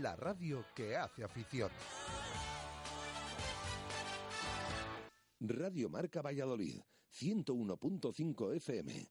La radio que hace afición. Radio Marca Valladolid, 101.5 FM,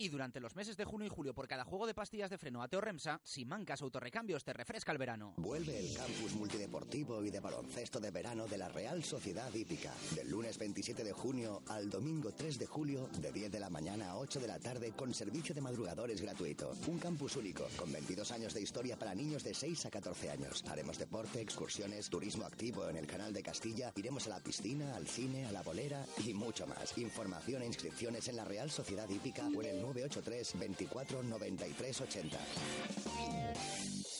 Y durante los meses de junio y julio, por cada juego de pastillas de freno Ateo Remsa, Simancas Autorrecambios te refresca el verano. Vuelve el campus multideportivo y de baloncesto de verano de la Real Sociedad Hípica. Del lunes 27 de junio al domingo 3 de julio, de 10 de la mañana a 8 de la tarde, con servicio de madrugadores gratuito. Un campus único, con 22 años de historia para niños de 6 a 14 años. Haremos deporte, excursiones, turismo activo en el canal de Castilla, iremos a la piscina, al cine, a la bolera y mucho más. Información e inscripciones en la Real Sociedad Hípica o en el 983 24 93 80.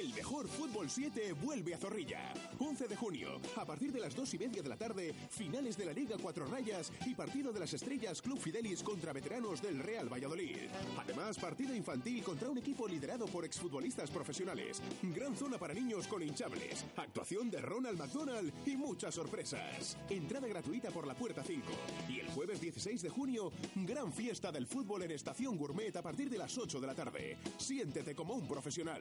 El mejor Fútbol 7 vuelve a Zorrilla. 11 de junio, a partir de las 2 y media de la tarde, finales de la Liga Cuatro Rayas y partido de las estrellas Club Fidelis contra veteranos del Real Valladolid. Además, partido infantil contra un equipo liderado por exfutbolistas profesionales. Gran zona para niños con hinchables. Actuación de Ronald McDonald y muchas sorpresas. Entrada gratuita por la puerta 5. Y el jueves 16 de junio, gran fiesta del fútbol en Estación Gourmet a partir de las 8 de la tarde. Siéntete como un profesional.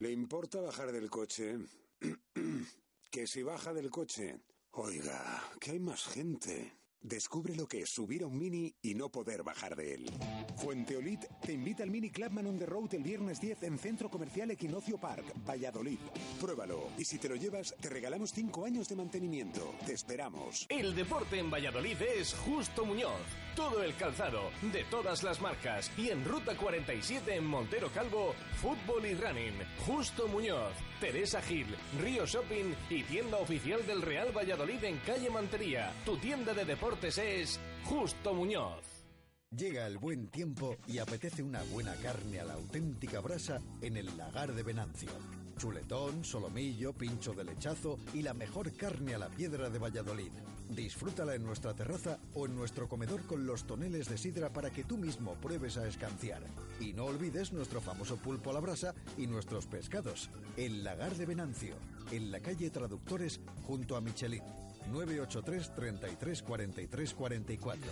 ¿Le importa bajar del coche? que si baja del coche. Oiga, que hay más gente. Descubre lo que es subir a un Mini y no poder bajar de él. Fuenteolit te invita al Mini Clubman on the Road el viernes 10 en Centro Comercial Equinoccio Park, Valladolid. Pruébalo y si te lo llevas te regalamos 5 años de mantenimiento. Te esperamos. El deporte en Valladolid es Justo Muñoz. Todo el calzado, de todas las marcas. Y en Ruta 47 en Montero Calvo, fútbol y running. Justo Muñoz, Teresa Gil, Río Shopping y tienda oficial del Real Valladolid en calle Mantería. Tu tienda de deportes es Justo Muñoz. Llega el buen tiempo y apetece una buena carne a la auténtica brasa en el lagar de Venancio. Chuletón, solomillo, pincho de lechazo y la mejor carne a la piedra de Valladolid. Disfrútala en nuestra terraza o en nuestro comedor con los toneles de sidra para que tú mismo pruebes a escanciar. Y no olvides nuestro famoso pulpo a la brasa y nuestros pescados. El lagar de Venancio, en la calle Traductores junto a Michelin. 983 33 43 44.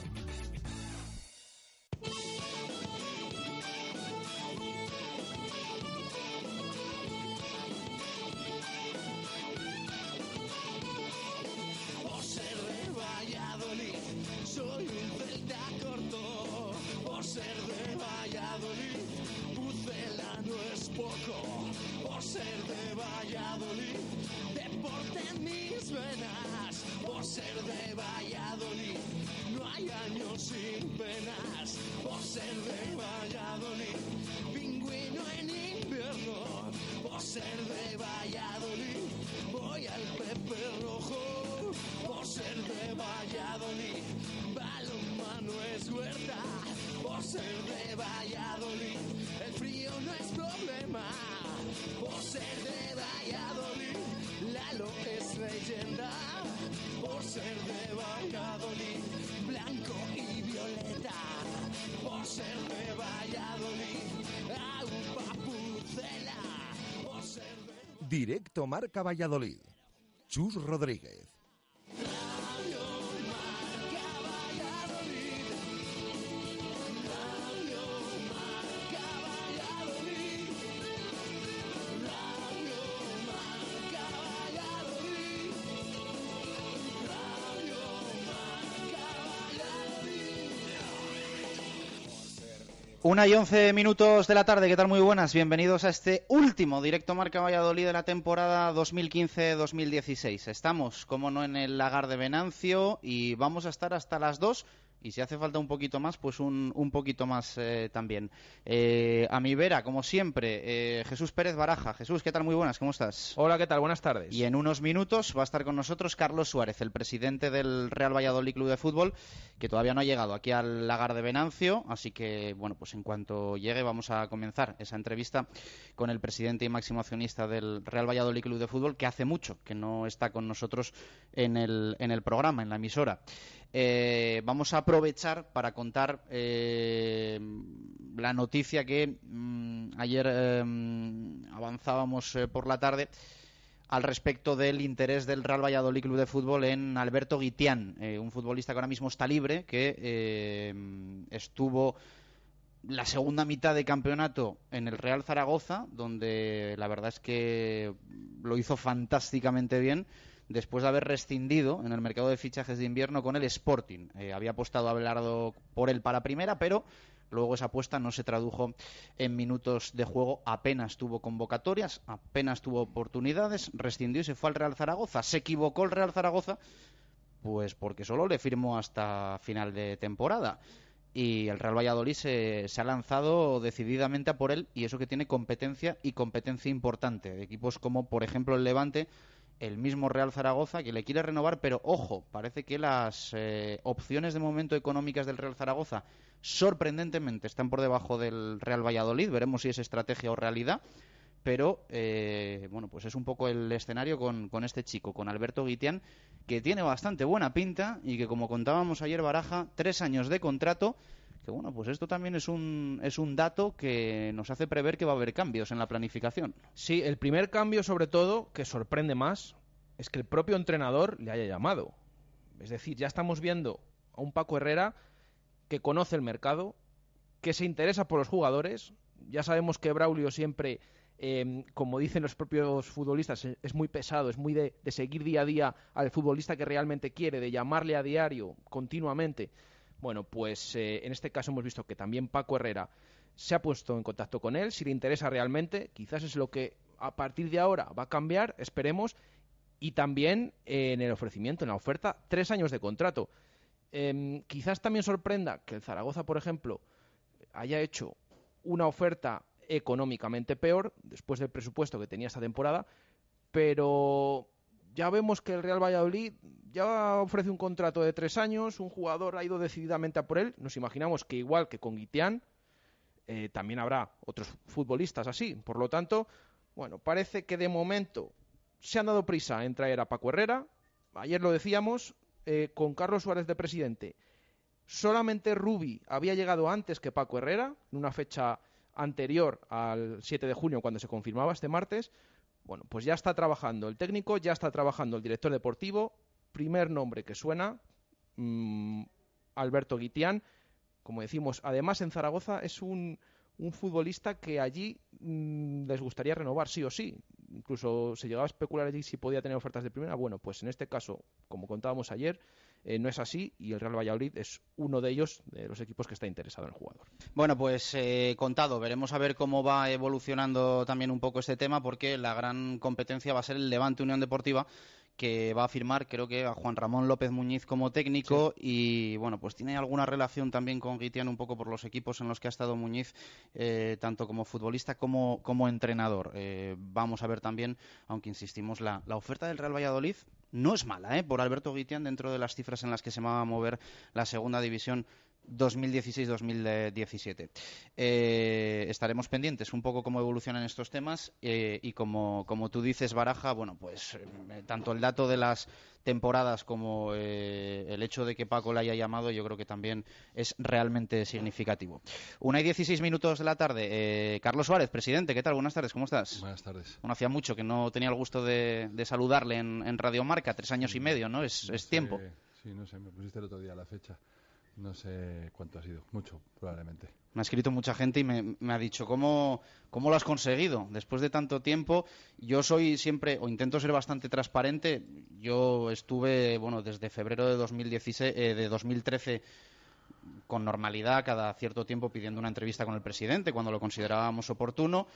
Poco. Por ser de Valladolid, deporte en mis venas. Por ser de Valladolid, no hay años sin penas. Por ser de Valladolid, pingüino en invierno. Por ser de Valladolid, voy al Pepe Rojo. Por ser de Valladolid, balonmano es huerta. Por ser de Valladolid, Valladolid, blanco y violeta. Por ser de Valladolid, a un papucela. Ser de... Directo Marca Valladolid. Chus Rodríguez. Una y once minutos de la tarde, ¿qué tal? Muy buenas, bienvenidos a este último directo Marca Valladolid de la temporada 2015-2016. Estamos, como no, en el lagar de Venancio y vamos a estar hasta las dos y si hace falta un poquito más, pues un, un poquito más eh, también. Eh, a mi vera, como siempre, eh, Jesús Pérez Baraja. Jesús, ¿qué tal? Muy buenas, ¿cómo estás? Hola, ¿qué tal? Buenas tardes. Y en unos minutos va a estar con nosotros Carlos Suárez, el presidente del Real Valladolid Club de Fútbol, que todavía no ha llegado aquí al lagar de Venancio, así que, bueno, pues en cuanto llegue vamos a comenzar esa entrevista con el presidente y máximo accionista del Real Valladolid Club de Fútbol, que hace mucho que no está con nosotros en el, en el programa, en la emisora. Eh, vamos a aprovechar para contar eh, la noticia que mm, ayer eh, avanzábamos por la tarde al respecto del interés del Real Valladolid Club de Fútbol en Alberto Guitián, eh, un futbolista que ahora mismo está libre, que eh, estuvo la segunda mitad de campeonato en el Real Zaragoza, donde la verdad es que lo hizo fantásticamente bien después de haber rescindido en el mercado de fichajes de invierno con el Sporting. Eh, había apostado a Abelardo por él para primera, pero luego esa apuesta no se tradujo en minutos de juego, apenas tuvo convocatorias, apenas tuvo oportunidades, rescindió y se fue al Real Zaragoza. Se equivocó el Real Zaragoza, pues porque solo le firmó hasta final de temporada. Y el Real Valladolid se, se ha lanzado decididamente a por él, y eso que tiene competencia y competencia importante, equipos como, por ejemplo, el Levante, el mismo Real Zaragoza que le quiere renovar, pero ojo, parece que las eh, opciones de momento económicas del Real Zaragoza sorprendentemente están por debajo del Real Valladolid. Veremos si es estrategia o realidad. Pero eh, bueno, pues es un poco el escenario con, con este chico, con Alberto Guitián, que tiene bastante buena pinta y que, como contábamos ayer, baraja tres años de contrato bueno, pues esto también es un, es un dato que nos hace prever que va a haber cambios en la planificación. Sí, el primer cambio, sobre todo, que sorprende más, es que el propio entrenador le haya llamado. Es decir, ya estamos viendo a un Paco Herrera que conoce el mercado, que se interesa por los jugadores. Ya sabemos que Braulio siempre, eh, como dicen los propios futbolistas, es muy pesado, es muy de seguir día a día al futbolista que realmente quiere, de llamarle a diario, continuamente. Bueno, pues eh, en este caso hemos visto que también Paco Herrera se ha puesto en contacto con él, si le interesa realmente, quizás es lo que a partir de ahora va a cambiar, esperemos, y también eh, en el ofrecimiento, en la oferta, tres años de contrato. Eh, quizás también sorprenda que el Zaragoza, por ejemplo, haya hecho una oferta económicamente peor después del presupuesto que tenía esta temporada, pero ya vemos que el Real Valladolid ya ofrece un contrato de tres años, un jugador ha ido decididamente a por él. Nos imaginamos que igual que con Guitián, eh, también habrá otros futbolistas así. Por lo tanto, bueno, parece que de momento se han dado prisa en traer a Paco Herrera. Ayer lo decíamos, eh, con Carlos Suárez de presidente. Solamente Rubi había llegado antes que Paco Herrera, en una fecha anterior al 7 de junio, cuando se confirmaba este martes. Bueno, pues ya está trabajando el técnico, ya está trabajando el director deportivo. Primer nombre que suena, mmm, Alberto Guitián. Como decimos, además en Zaragoza es un, un futbolista que allí mmm, les gustaría renovar sí o sí. Incluso se llegaba a especular allí si podía tener ofertas de primera. Bueno, pues en este caso, como contábamos ayer, eh, no es así y el Real Valladolid es uno de ellos, de los equipos que está interesado en el jugador. Bueno, pues eh, contado, veremos a ver cómo va evolucionando también un poco este tema porque la gran competencia va a ser el Levante Unión Deportiva que va a firmar, creo que a Juan Ramón López Muñiz como técnico sí. y bueno, pues tiene alguna relación también con Guitián un poco por los equipos en los que ha estado Muñiz, eh, tanto como futbolista como, como entrenador. Eh, vamos a ver también, aunque insistimos, la, la oferta del Real Valladolid no es mala, ¿eh? por Alberto Guitián dentro de las cifras en las que se va a mover la segunda división 2016-2017. Eh, estaremos pendientes un poco cómo evolucionan estos temas eh, y como, como tú dices, Baraja, bueno, pues eh, tanto el dato de las temporadas como eh, el hecho de que Paco le haya llamado, yo creo que también es realmente significativo. Una y dieciséis minutos de la tarde. Eh, Carlos Suárez, presidente, ¿qué tal? Buenas tardes, ¿cómo estás? Buenas tardes. Bueno, hacía mucho que no tenía el gusto de, de saludarle en, en Radio Marca, tres años y medio, ¿no? Es, es tiempo. Sí, no sé, me pusiste el otro día la fecha. No sé cuánto ha sido, mucho, probablemente. Me ha escrito mucha gente y me, ha dicho, ¿cómo, ¿cómo lo has conseguido? Después de tanto tiempo, yo soy siempre, o intento ser bastante transparente. Yo estuve, bueno, desde febrero de, 2016, eh, de 2013 con normalidad, cada cierto tiempo pidiendo una entrevista con el presidente cuando lo considerábamos oportuno.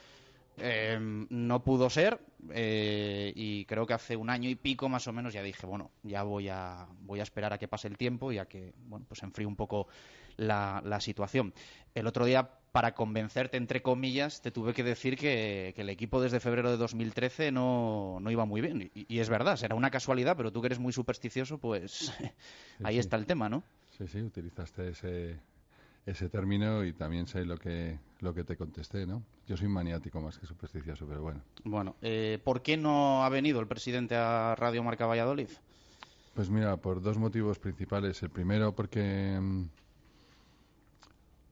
Eh, no pudo ser eh, y creo que hace un año y pico más o menos ya dije bueno ya voy a voy a esperar a que pase el tiempo y a que bueno pues enfríe un poco la, la situación el otro día para convencerte entre comillas te tuve que decir que, que el equipo desde febrero de 2013 no, no iba muy bien. Y, y, es verdad será una casualidad pero tú que eres muy supersticioso pues sí, ahí sí. está el tema no sí sí utilizaste ese ese término y también sé lo que lo que te contesté, ¿no? Yo soy maniático más que supersticioso, pero bueno. Bueno, eh, ¿por qué no ha venido el presidente a Radio Marca Valladolid? Pues mira, por dos motivos principales. El primero porque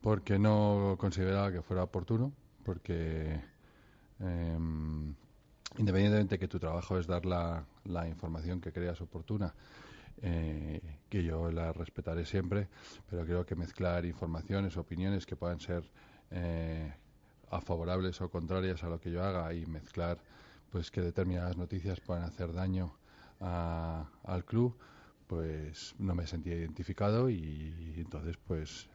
porque no consideraba que fuera oportuno, porque eh, independientemente de que tu trabajo es dar la, la información que creas oportuna, eh, que yo la respetaré siempre, pero creo que mezclar informaciones, opiniones que puedan ser eh, a favorables o contrarias a lo que yo haga y mezclar pues que determinadas noticias puedan hacer daño a, al club, pues no me sentía identificado y, entonces pues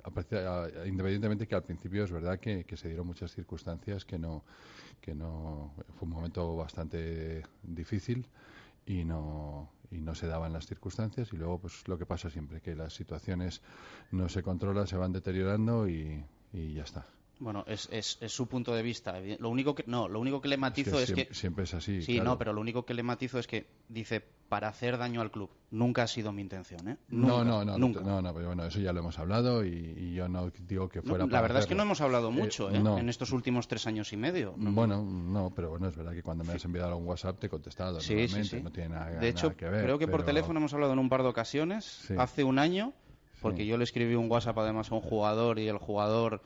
independientemente que al principio es verdad que, que, se dieron muchas circunstancias que no que no fue un momento bastante difícil y no y no se daban las circunstancias y luego pues lo que pasa siempre que las situaciones no se controlan se van deteriorando y, y ya está bueno, es, es, es, su punto de vista. Lo único que no, lo único que le matizo es que, es siempre, que siempre es así. Sí, claro. no, pero lo único que le matizo es que dice para hacer daño al club. Nunca ha sido mi intención, ¿eh? Nunca, no, no, no, nunca. no, no, pero bueno, eso ya lo hemos hablado y, y yo no digo que fuera. No, la verdad hacerlo. es que no hemos hablado mucho, ¿eh? no. En estos últimos tres años y medio. No. Bueno, no, pero bueno, es verdad que cuando me has enviado un WhatsApp te he contestado. Sí, sí, sí. No tiene nada, de hecho, nada que ver. creo que pero... por teléfono hemos hablado en un par de ocasiones. Sí. Hace un año, porque sí. yo le escribí un WhatsApp además a un jugador y el jugador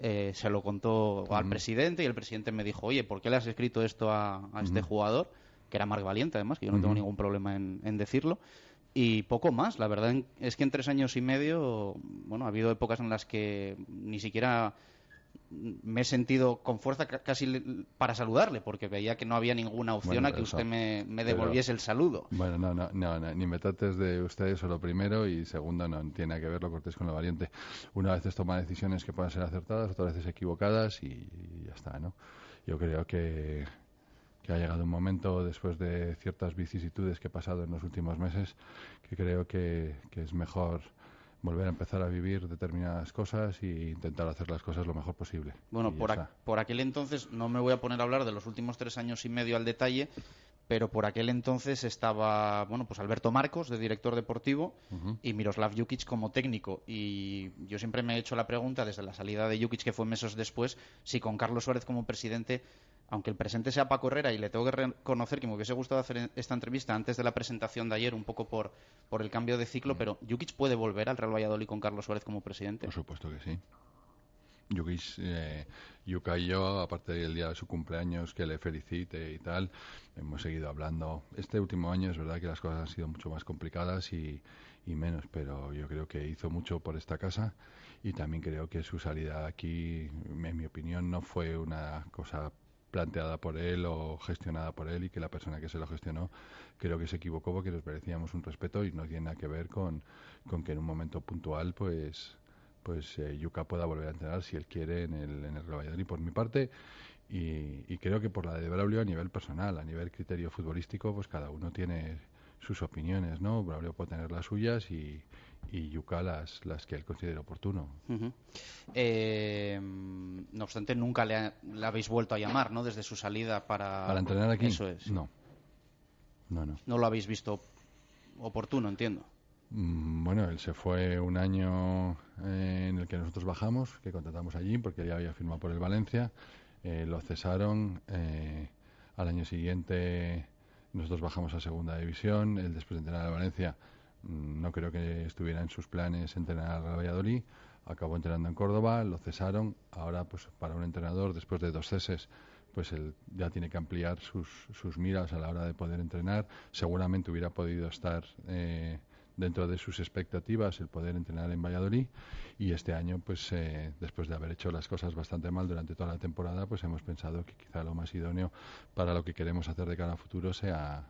eh, se lo contó al presidente y el presidente me dijo, oye, ¿por qué le has escrito esto a, a este jugador? Que era Marc Valiente, además, que yo no tengo ningún problema en, en, decirlo. Y poco más, la verdad es que en tres años y medio, bueno, ha habido épocas en las que ni siquiera me he sentido con fuerza casi para saludarle, porque veía que no había ninguna opción bueno, a que eso, usted me, me devolviese pero, el saludo. Bueno, no, no, no, no, ni me trates de usted eso lo primero y segundo, no tiene que ver lo cortés con lo valiente. Una vez toma decisiones que puedan ser acertadas, otras veces equivocadas y, y ya está, ¿no? Yo creo que, que ha llegado un momento, después de ciertas vicisitudes que he pasado en los últimos meses, que creo que, que es mejor volver a empezar a vivir determinadas cosas e intentar hacer las cosas lo mejor posible. Bueno, por, a, por, aquel entonces, no me voy a poner a hablar de los últimos tres años y medio al detalle, pero por aquel entonces estaba, bueno, pues Alberto Marcos, de director deportivo, uh -huh. y Miroslav Jukic como técnico. Y yo siempre me he hecho la pregunta, desde la salida de Jukic, que fue meses después, si con Carlos Suárez como presidente aunque el presente sea Paco Herrera, y le tengo que reconocer que me hubiese gustado hacer esta entrevista antes de la presentación de ayer, un poco por, por el cambio de ciclo, pero ¿Jukic puede volver al Real Valladolid con Carlos Suárez como presidente? Por supuesto que sí. Jukic, eh, Yuka y yo, aparte del día de su cumpleaños, que le felicite y tal, hemos seguido hablando. Este último año es verdad que las cosas han sido mucho más complicadas y, y menos, pero yo creo que hizo mucho por esta casa y también creo que su salida aquí, en mi opinión, no fue una cosa planteada por él o gestionada por él y que la persona que se lo gestionó creo que se equivocó porque nos merecíamos un respeto y no tiene nada que ver con, con que en un momento puntual pues pues eh, Yuka pueda volver a entrenar si él quiere en el, en el Real Valladolid por mi parte y, y, creo que por la de Braulio a nivel personal, a nivel criterio futbolístico pues cada uno tiene sus opiniones, ¿no? Braulio puede tener las suyas y, y Yuka las, las que él considere oportuno. Uh -huh. eh, no obstante, nunca le, ha, le, habéis vuelto a llamar, ¿no? Desde su salida para... ¿Para entrenar aquí? Eso es. No. No, no. No lo habéis visto oportuno, entiendo. Mm, Bueno, él se fue un año eh, en el que nosotros bajamos, que contratamos allí, porque ya había firmado por el Valencia. Eh, lo cesaron. eh, al año siguiente nosotros bajamos a segunda división. Él después de entrenar al Valencia, mm, no creo que estuviera en sus planes entrenar al Valladolid. Acabó entrenando en Córdoba, lo cesaron. Ahora, pues para un entrenador, después de dos ceses, pues él ya tiene que ampliar sus, sus miras a la hora de poder entrenar. Seguramente hubiera podido estar eh, dentro de sus expectativas el poder entrenar en Valladolid y este año, pues eh, después de haber hecho las cosas bastante mal durante toda la temporada, pues hemos pensado que quizá lo más idóneo para lo que queremos hacer de cara a futuro sea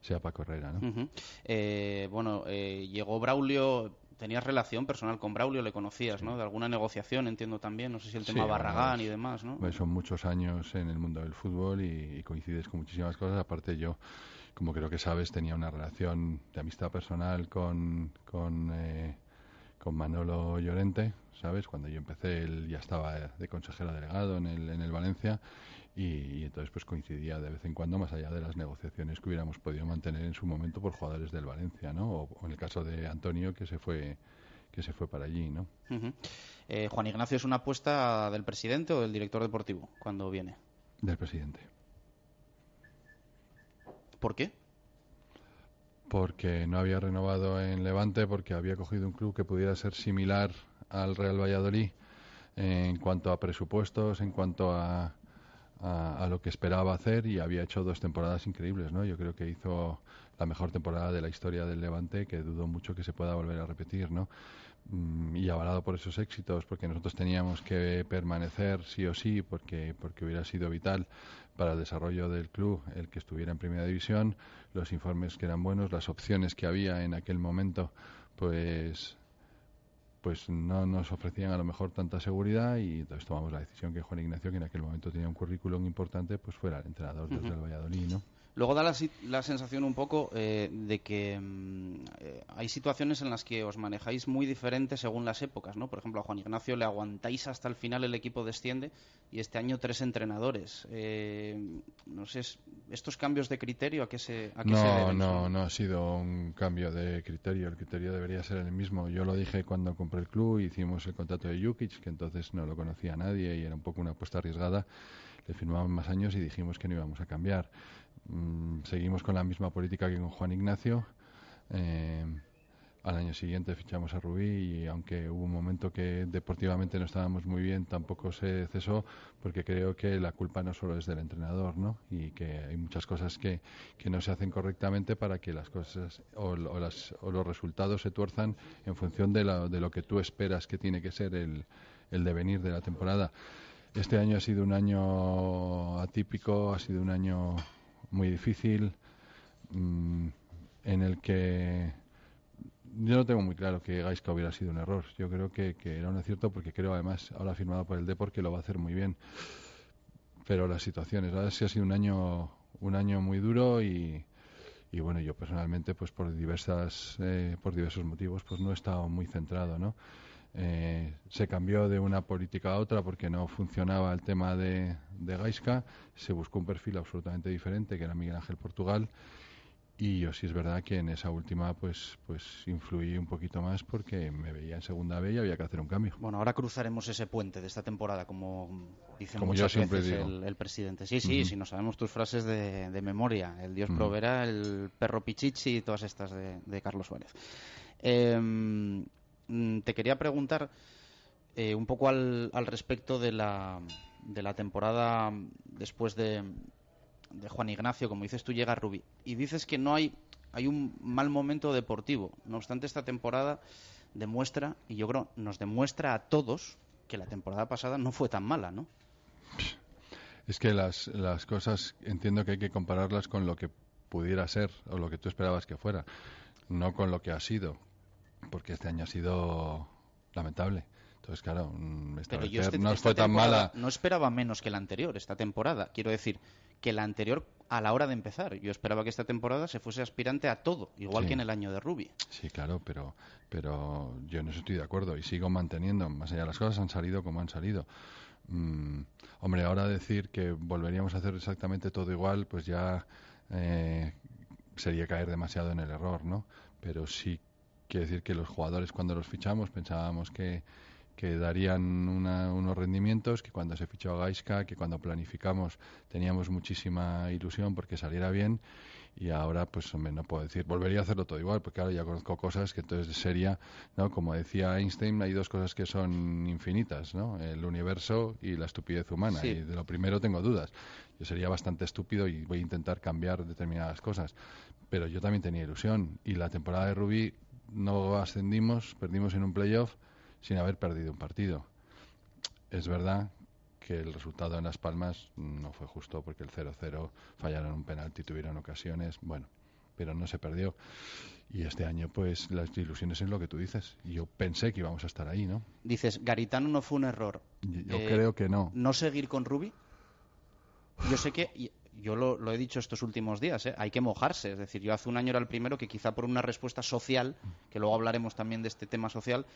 sea Paco Herrera, ¿no? Ujú. Eh, bueno, eh, llegó Braulio. ¿Tenías relación personal con Braulio? ¿Le conocías, no? De alguna negociación, entiendo también. No sé si el tema Sí, Barragán es- y demás, ¿no? pues son muchos años en el mundo del fútbol y, y coincides con muchísimas cosas. Aparte yo, como creo que sabes, tenía una relación de amistad personal con, con, eh, con Manolo Llorente, ¿sabes? Cuando yo empecé, él ya estaba de consejero delegado en el, en el Valencia y, y entonces pues coincidía de vez en cuando más allá de las negociaciones que hubiéramos podido mantener en su momento por jugadores del Valencia, ¿no? O, o en el caso de Antonio que se fue que se fue para allí, ¿no? Eh, Juan Ignacio es una apuesta del presidente o del director deportivo cuando viene. Del presidente. ¿Por qué? porque no había renovado en Levante, porque había cogido un club que pudiera ser similar al Real Valladolid en cuanto a presupuestos, en cuanto a, a, a lo que esperaba hacer y había hecho dos temporadas increíbles, ¿no? Yo creo que hizo la mejor temporada de la historia del Levante, que dudo mucho que se pueda volver a repetir, ¿no? Mm, y avalado por esos éxitos, porque nosotros teníamos que permanecer sí o sí, porque, porque hubiera sido vital para el desarrollo del club el que estuviera en primera división, los informes que eran buenos, las opciones que había en aquel momento, pues pues no nos ofrecían a lo mejor tanta seguridad y entonces tomamos la decisión que Juan Ignacio, que en aquel momento tenía un currículum importante, pues fuera el entrenador del Ujú. Real Valladolid, ¿no? Luego da la, la sensación un poco eh, de que mm, eh, hay situaciones en las que os manejáis muy diferentes según las épocas, ¿no? Por ejemplo, a Juan Ignacio le aguantáis hasta el final, el equipo desciende y este año tres entrenadores. Eh, no sé, es- estos cambios de criterio, ¿a qué se, a qué se No, deben? no, no ha sido un cambio de criterio. El criterio debería ser el mismo. Yo lo dije cuando compré el club, hicimos el contrato de Jukic, que entonces no lo conocía nadie y era un poco una apuesta arriesgada. Le firmamos más años y dijimos que no íbamos a cambiar. Mm, seguimos con la misma política que con Juan Ignacio. Eh, al año siguiente fichamos a Rubí y aunque hubo un momento que deportivamente no estábamos muy bien, tampoco se cesó porque creo que la culpa no solo es del entrenador, ¿no? Y que hay muchas cosas que, que no se hacen correctamente para que las cosas o, o los resultados se tuerzan en función de, la- de lo que tú esperas que tiene que ser el, el devenir de la temporada. Este año ha sido un año atípico, ha sido un año muy difícil, mm, en el que yo no tengo muy claro que Gaisca hubiera sido un error. Yo creo que, que era un acierto porque creo además, ahora firmado por el Depor, que lo va a hacer muy bien. Pero las situaciones, ahora sí ha sido un año, un año muy duro y, y bueno, yo personalmente, pues por diversas, eh, por diversos motivos, pues no he estado muy centrado, ¿no? Eh, se cambió de una política a otra porque no funcionaba el tema de, de Gaisca, se buscó un perfil absolutamente diferente que era Miguel Ángel Portugal y yo sí es verdad que en esa última pues pues influí un poquito más porque me veía en segunda B y había que hacer un cambio. Bueno, ahora cruzaremos ese puente de esta temporada, como dice Como muchas veces digo. el, el presidente. Sí, sí, Ujú. sí, no sabemos tus frases de, de memoria. El Dios proveerá, el perro pichichi y todas estas de, de Carlos Suárez. Eh, mm, te quería preguntar eh, un poco al, al respecto de la, de la temporada después de, de Juan Ignacio, como dices tú, llega Rubí. Y dices que no hay, hay un mal momento deportivo. No obstante, esta temporada demuestra, y yo creo nos demuestra a todos, que la temporada pasada no fue tan mala, ¿no? Es que las, las cosas entiendo que hay que compararlas con lo que pudiera ser o lo que tú esperabas que fuera, no con lo que ha sido, porque este año ha sido lamentable. Entonces, claro, mm, Pero yo establecer este- no esta fue tan mala. No esperaba menos que la anterior, esta temporada. Quiero decir que la anterior a la hora de empezar. Yo esperaba que esta temporada se fuese aspirante a todo, igual Sí. que en el año de Rubi. Sí, claro, pero, pero yo en eso estoy de acuerdo y sigo manteniendo, más allá las cosas han salido como han salido. Mm, hombre, ahora decir que volveríamos a hacer exactamente todo igual, pues ya eh, sería caer demasiado en el error, ¿no? Pero sí quiere decir que los jugadores cuando los fichamos pensábamos que, que darían unos rendimientos, que cuando se fichó a Gaiska, que cuando planificamos teníamos muchísima ilusión porque saliera bien y ahora pues hombre, no puedo decir, volvería a hacerlo todo igual, porque ahora ya conozco cosas que entonces sería, ¿no? Como decía Einstein, hay dos cosas que son infinitas, ¿no? El universo y la estupidez humana, y de lo primero tengo dudas. Yo sería bastante estúpido y voy a intentar cambiar determinadas cosas, pero yo también tenía ilusión y la temporada de Rubí no ascendimos, perdimos en un playoff sin haber perdido un partido. Es verdad que el resultado en Las Palmas no fue justo porque el 0-0 fallaron un penalti, tuvieron ocasiones, bueno, pero no se perdió. Y este año, pues, las ilusiones es lo que tú dices. Yo pensé que íbamos a estar ahí, ¿no? Dices, Garitano no fue un error. Yo eh, creo que no. ¿No seguir con Rubi? Yo sé que, yo lo, he dicho estos últimos días, ¿eh? hay que mojarse. Es decir, yo hace un año era el primero que quizá por una respuesta social, que luego hablaremos también de este tema social,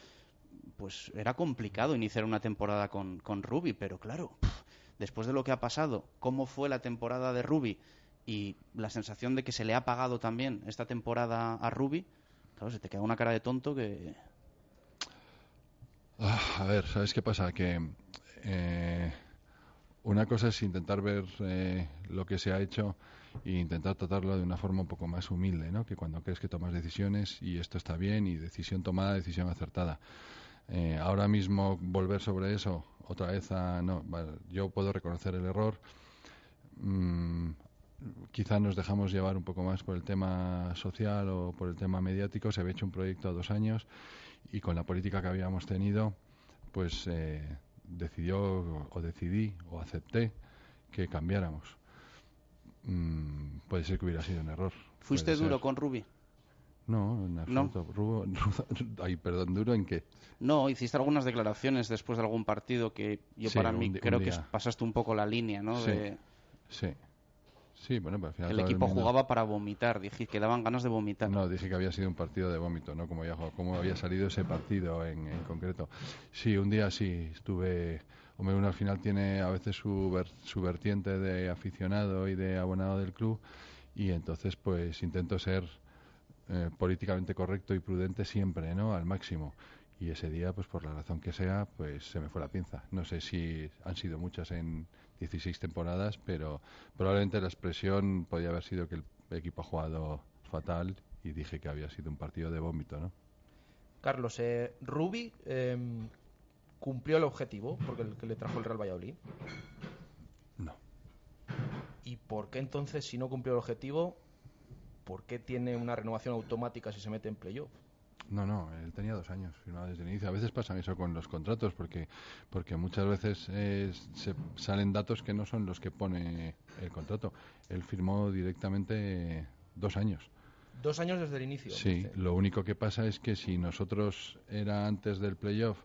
pues era complicado iniciar una temporada con, con Ruby, pero claro, después de lo que ha pasado, cómo fue la temporada de Ruby y la sensación de que se le ha pagado también esta temporada a Ruby, claro, se te queda una cara de tonto que... Ah, a ver, ¿sabes qué pasa? Que eh, una cosa es intentar ver eh, lo que se ha hecho e intentar tratarlo de una forma un poco más humilde, ¿no? Que cuando crees que tomas decisiones y esto está bien y decisión tomada, decisión acertada. Eh, ahora mismo volver sobre eso otra vez a no yo puedo reconocer el error mm, quizá nos dejamos llevar un poco más por el tema social o por el tema mediático se había hecho un proyecto a dos años y con la política que habíamos tenido pues eh, decidió o decidí o acepté que cambiáramos mm, puede ser que hubiera sido un error fuiste duro con Rubi no, en absoluto. ay, perdón, ¿duro en qué? No, hiciste algunas declaraciones después de algún partido que yo para mí creo que pasaste un poco la línea, ¿no? Sí, sí. Sí, bueno, pues al final el equipo jugaba para vomitar, dije que daban ganas de vomitar. No, dije que había sido un partido de vómito, ¿no? Como había, salido ese partido en, concreto. Sí, un día sí, estuve... Hombre, uno al final tiene a veces su, su vertiente de aficionado y de abonado del club y entonces pues intento ser eh, políticamente correcto y prudente siempre, ¿no? Al máximo. Y ese día, pues por la razón que sea, pues se me fue la pinza. No sé si han sido muchas en 16 temporadas, pero probablemente la expresión podía haber sido que el equipo ha jugado fatal y dije que había sido un partido de vómito, ¿no? Carlos, eh, Rubi em, cumplió el objetivo porque el que le trajo el Real Valladolid. No. ¿Y por qué entonces, si no cumplió el objetivo, ¿por qué tiene una renovación automática si se mete en playoff? No, no, él tenía dos años firmado desde el inicio. A veces pasa eso con los contratos, porque, porque muchas veces eh, se salen datos que no son los que pone el contrato. Él firmó directamente dos años. Dos años desde el inicio. Sí, lo único que pasa es que si nosotros era antes del playoff,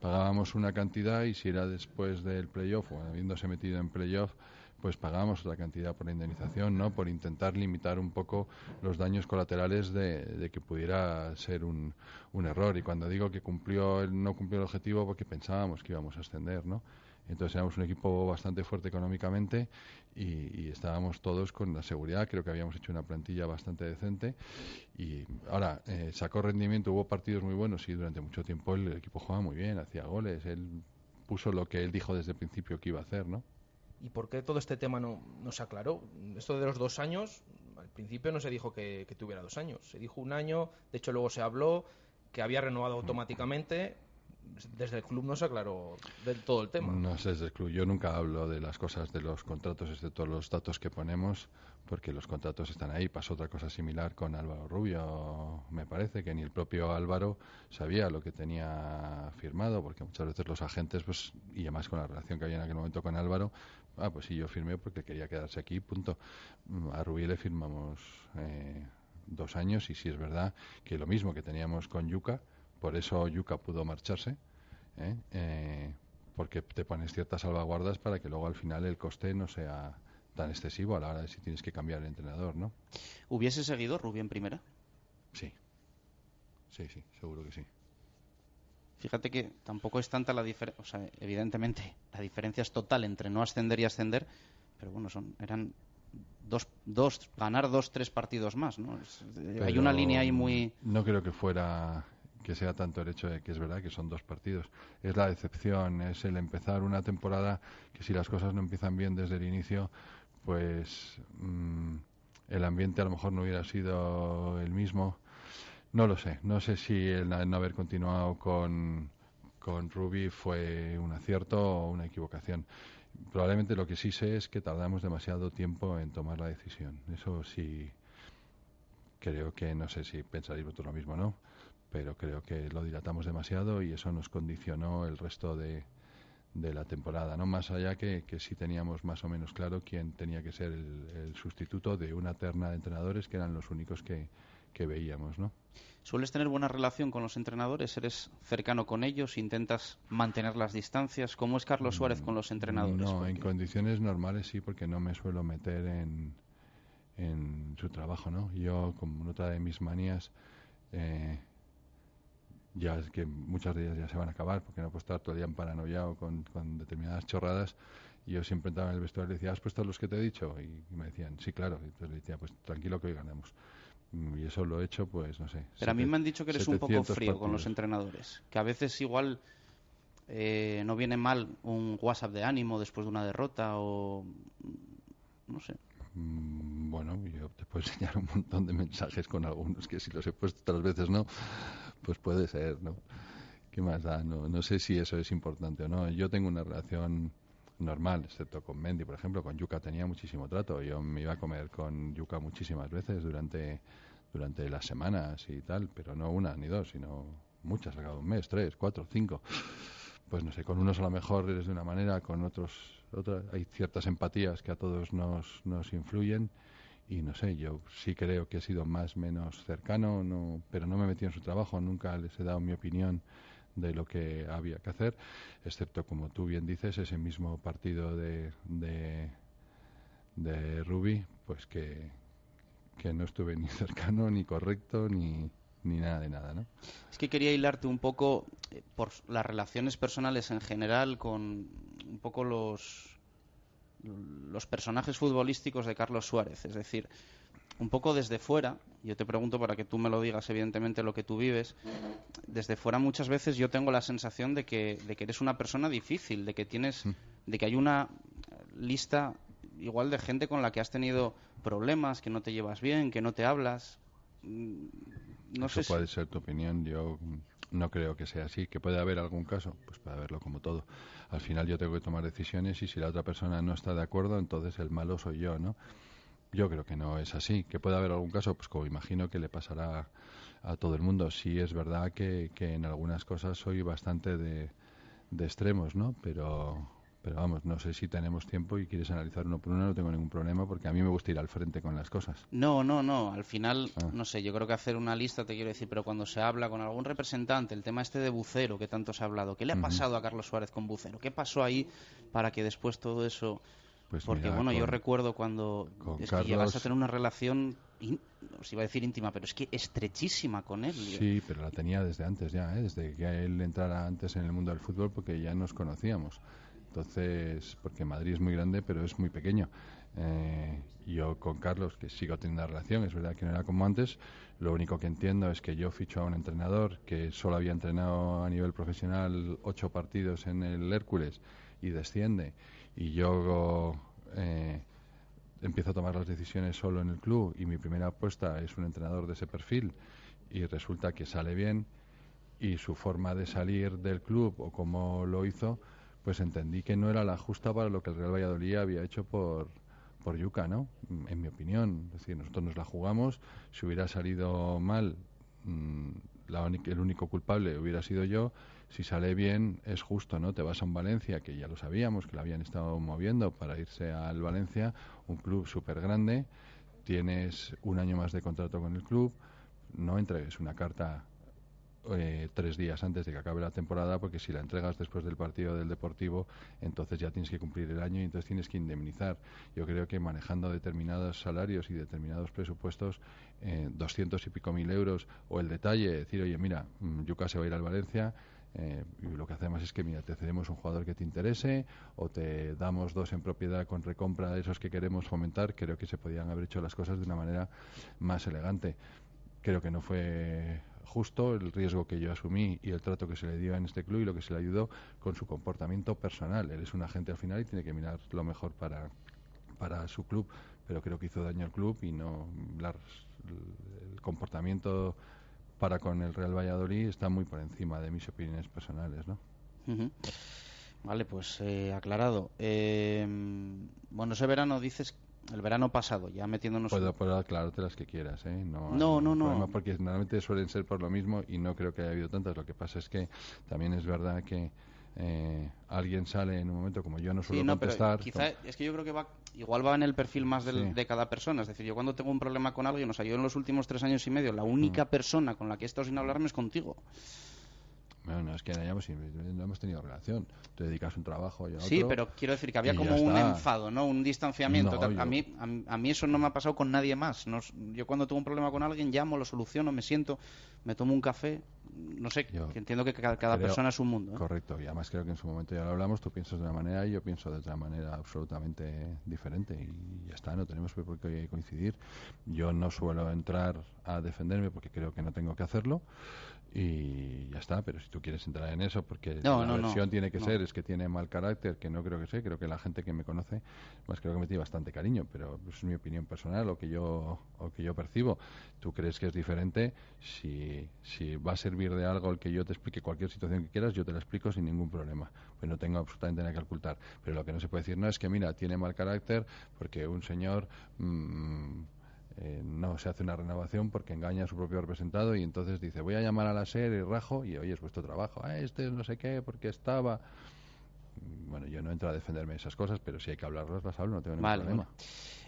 pagábamos una cantidad y si era después del playoff o habiéndose metido en playoff, pues pagamos otra cantidad por indemnización, ¿no? Por intentar limitar un poco los daños colaterales de, que pudiera ser un, un, error. Y cuando digo que cumplió, no cumplió el objetivo, porque pensábamos que íbamos a ascender, ¿no? Entonces éramos un equipo bastante fuerte económicamente y, estábamos todos con la seguridad. Creo que habíamos hecho una plantilla bastante decente. Y ahora, eh, sacó rendimiento, hubo partidos muy buenos y durante mucho tiempo el, equipo jugaba muy bien, hacía goles. Él puso lo que él dijo desde el principio que iba a hacer, ¿no? ¿Y por qué todo este tema no, no se aclaró? Esto de los dos años, al principio no se dijo que, tuviera dos años. Se dijo un año, de hecho luego se habló que había renovado automáticamente. Desde el club no se aclaró del todo el tema. No sé, desde el club. Yo nunca hablo de las cosas de los contratos, excepto los datos que ponemos, porque los contratos están ahí. Pasó otra cosa similar con Álvaro Rubio, me parece, que ni el propio Álvaro sabía lo que tenía firmado, porque muchas veces los agentes, pues, y además con la relación que había en aquel momento con Álvaro, Ah, pues sí, yo firmé porque quería quedarse aquí, punto. Mm, a Rubí le firmamos eh, dos años y sí es verdad que lo mismo que teníamos con Yuca, por eso Yuca pudo marcharse, ¿eh? Eh, porque te pones ciertas salvaguardas para que luego al final el coste no sea tan excesivo a la hora de si tienes que cambiar el entrenador, ¿no? ¿Hubiese seguido Rubí en primera? Sí. Sí, sí, seguro que sí. Fíjate que tampoco es tanta la diferencia, o sea, evidentemente la diferencia es total entre no ascender y ascender, pero bueno, son eran dos, dos, ganar dos, tres partidos más, ¿no? hay una línea ahí muy... No creo que fuera que sea tanto el hecho de que es verdad que son dos partidos. Es la decepción, es el empezar una temporada que si las cosas no empiezan bien desde el inicio, pues mm, el ambiente a lo mejor no hubiera sido el mismo. No lo sé, no sé si el no haber continuado con, con Ruby fue un acierto o una equivocación. Probablemente lo que sí sé es que tardamos demasiado tiempo en tomar la decisión. Eso sí creo que no sé si pensaréis vosotros lo mismo, ¿no? Pero creo que lo dilatamos demasiado y eso nos condicionó el resto de, de la temporada, ¿no? Más allá que, que sí teníamos más o menos claro quién tenía que ser el sustituto de una terna de entrenadores que eran los únicos que, que veíamos, ¿no? ¿Sueles tener buena relación con los entrenadores? ¿Eres cercano con ellos? ¿Intentas mantener las distancias? ¿Cómo es Carlos Suárez con los entrenadores? No, en condiciones normales sí, porque no me suelo meter en, en su trabajo, ¿no? Yo, como otra de mis manías, eh, ya es que muchas de ellas ya se van a acabar, porque no puedo estar todo el día paranoiado con, con determinadas chorradas. Y yo siempre entraba en el vestuario y decía, ¿has puesto los que te he dicho? Y, me decían, sí, claro. Y entonces le decía, pues tranquilo que hoy ganemos. Mm, y eso lo he hecho, pues no sé. Pero a mí me han dicho que eres un poco frío con los entrenadores. Que a veces igual eh, no viene mal un WhatsApp de ánimo después de una derrota o. No sé. Mm, bueno, yo te puedo enseñar un montón de mensajes con algunos que si los he puesto otras veces no, pues puede ser, ¿no? ¿Qué más da? No, no sé si eso es importante o no. Yo tengo una relación normal, excepto con Mendy, por ejemplo. Con Yuka tenía muchísimo trato. Yo me iba a comer con Yuka muchísimas veces durante, durante las semanas y tal, pero no una ni dos, sino muchas, a cada un mes, tres, cuatro, cinco. Pues no sé, con unos a lo mejor eres de una manera, con otros otra. Hay ciertas empatías que a todos nos, nos influyen y no sé, yo sí creo que he sido más menos cercano, no, pero no me he metido en su trabajo, nunca les he dado mi opinión de lo que había que hacer, excepto, como tú bien dices, ese mismo partido de, de, de pues que, que no estuve ni cercano, ni correcto, ni, ni nada de nada, ¿no? Es que quería hilarte un poco eh, por las relaciones personales en general con un poco los los personajes futbolísticos de Carlos Suárez, es decir, un poco desde fuera, yo te pregunto para que tú me lo digas evidentemente lo que tú vives, desde fuera muchas veces yo tengo la sensación de que, de que eres una persona difícil, de que tienes, mm. de que hay una lista igual de gente con la que has tenido problemas, que no te llevas bien, que no te hablas. Mm, no Eso sé puede ser tu opinión, yo no creo que sea así. ¿Que puede haber algún caso? Pues puede haberlo como todo. Al final yo tengo que tomar decisiones y si la otra persona no está de acuerdo, entonces el malo soy yo, ¿no? Yo creo que no es así. ¿Que puede haber algún caso? Pues como imagino que le pasará a todo el mundo. Sí es verdad que, que en algunas cosas soy bastante de, de extremos, ¿no? Pero, pero vamos, no sé si tenemos tiempo y quieres analizar uno por uno, no tengo ningún problema porque a mí me gusta ir al frente con las cosas. No, no, no. Al final, ah. no sé, yo creo que hacer una lista, te quiero decir, pero cuando se habla con algún representante, el tema este de Bucero que tanto se ha hablado, ¿qué le ha pasado a Carlos Suárez con Bucero? ¿Qué pasó ahí para que después todo eso pues Porque, bueno, yo recuerdo cuando es que llegas a tener una relación, os iba a decir íntima, pero es que estrechísima con él. Sí, pero la tenía desde antes ya, ¿eh? desde que él entrara antes en el mundo del fútbol, porque ya nos conocíamos. Entonces, porque Madrid es muy grande, pero es muy pequeño. Eh, yo con Carlos, que sigo teniendo una relación, es verdad que no era como antes, lo único que entiendo es que yo ficho a un entrenador que solo había entrenado a nivel profesional ocho partidos en el Hércules y desciende y yo eh, empiezo a tomar las decisiones solo en el club y mi primera apuesta es un entrenador de ese perfil y resulta que sale bien y su forma de salir del club o cómo lo hizo, pues entendí que no era la justa para lo que el Real Valladolid había hecho por, por Yuca, ¿no? En mi opinión. Es decir, nosotros nos la jugamos, si hubiera salido mal, mmm, la el único culpable hubiera sido yo si sale bien es justo, ¿no? Te vas a un Valencia, que ya lo sabíamos, que lo habían estado moviendo para irse al Valencia, un club súper grande, tienes un año más de contrato con el club, no entregues una carta eh, tres días antes de que acabe la temporada, porque si la entregas después del partido del Deportivo, entonces ya tienes que cumplir el año y entonces tienes que indemnizar. Yo creo que manejando determinados salarios y determinados presupuestos, eh, 200 y pico mil euros, o el detalle, decir, oye, mira, mm, Yuca se va a ir al Valencia, Eh, y lo que hacemos es que, mira, te cedemos un jugador que te interese o te damos dos en propiedad con recompra de esos que queremos fomentar. Creo que se podían haber hecho las cosas de una manera más elegante. Creo que no fue justo el riesgo que yo asumí y el trato que se le dio en este club y lo que se le ayudó con su comportamiento personal. Él es un agente al final y tiene que mirar lo mejor para, para su club, pero creo que hizo daño al club y no el comportamiento para con el Real Valladolid está muy por encima de mis opiniones personales, ¿no? Vale, pues eh, aclarado. Eh, bueno, ese verano dices el verano pasado, ya metiéndonos. Puedo, puedo aclararte las que quieras, ¿eh? No, no, no. no. Porque normalmente suelen ser por lo mismo y no creo que haya habido tantas. Lo que pasa es que también es verdad que eh, alguien sale en un momento como yo no suelo contestar. quizá es que yo creo que va igual va en el perfil más de cada persona. Es decir, yo cuando tengo un problema con alguien, o sea, yo en los últimos tres años y medio, la única mm. persona con la que he estado sin hablarme es contigo. Bueno, no es que no, hayamos, no hemos tenido relación. Te dedicas un trabajo y a otro. Sí, pero quiero decir que había como un enfado, ¿no? Un distanciamiento. a, mí, a, mí eso no me ha pasado con nadie más. yo cuando tengo un problema con alguien llamo, lo soluciono, me siento, me tomo un café. No sé, entiendo que cada, persona es un mundo. ¿eh? Correcto, y además creo que en su momento ya lo hablamos, tú piensas de una manera y yo pienso de otra manera absolutamente diferente. Y ya está, no tenemos por qué coincidir. Yo no suelo entrar a defenderme porque creo que no tengo que hacerlo y ya está, pero si tú quieres entrar en eso, porque la versión tiene que ser, es que tiene mal carácter, que no creo que sea, creo que la gente que me conoce, pues creo que me tiene bastante cariño, pero es mi opinión personal, lo que yo, o que yo percibo. Tú crees que es diferente, si, si va a servir de algo el que yo te explique cualquier situación que quieras, yo te la explico sin ningún problema, pues no tengo absolutamente nada que ocultar. Pero lo que no se puede decir no es que, mira, tiene mal carácter porque un señor... Mmm, eh, no se hace una renovación porque engaña a su propio representado y entonces dice voy a llamar a la SER y rajo y oye es vuestro trabajo ah, este no sé qué porque estaba bueno yo no entro a defenderme esas cosas pero si hay que hablarlas las hablo no tengo ningún problema.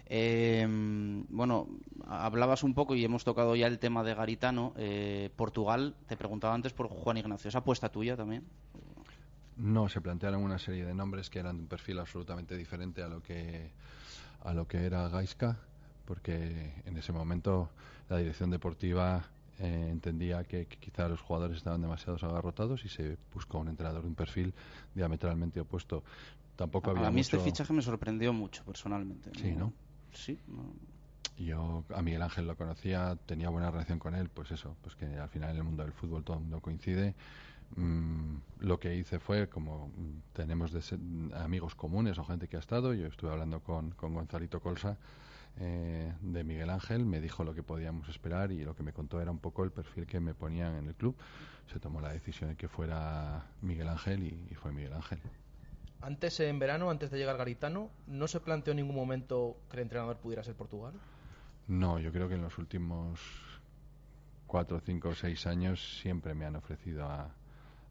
eh, bueno hablabas un poco y hemos tocado ya el tema de Garitano. Eh, Portugal te preguntaba antes por Juan Ignacio ¿esa apuesta tuya también? No, se plantearon una serie de nombres que eran de un perfil absolutamente diferente a lo que a lo que era Gaisca porque en ese momento la dirección deportiva eh, entendía que, quizá los jugadores estaban demasiado agarrotados y se buscó un entrenador de un perfil diametralmente opuesto. Tampoco había a mí este fichaje me sorprendió mucho personalmente. Sí, ¿no? Sí. Yo a Miguel Ángel lo conocía, tenía buena relación con él, pues eso, pues que al final en el mundo del fútbol todo el mundo coincide. Mm, lo que hice fue, como tenemos amigos comunes o gente que ha estado, yo estuve hablando con, con Gonzalito Colsa, eh, de Miguel Ángel, me dijo lo que podíamos esperar y lo que me contó era un poco el perfil que me ponían en el club. Se tomó la decisión de que fuera Miguel Ángel y, fue Miguel Ángel. Antes, en verano, antes de llegar Garitano, ¿no se planteó en ningún momento que el entrenador pudiera ser Portugal? No, yo creo que en los últimos cuatro, cinco, seis años siempre me han ofrecido a,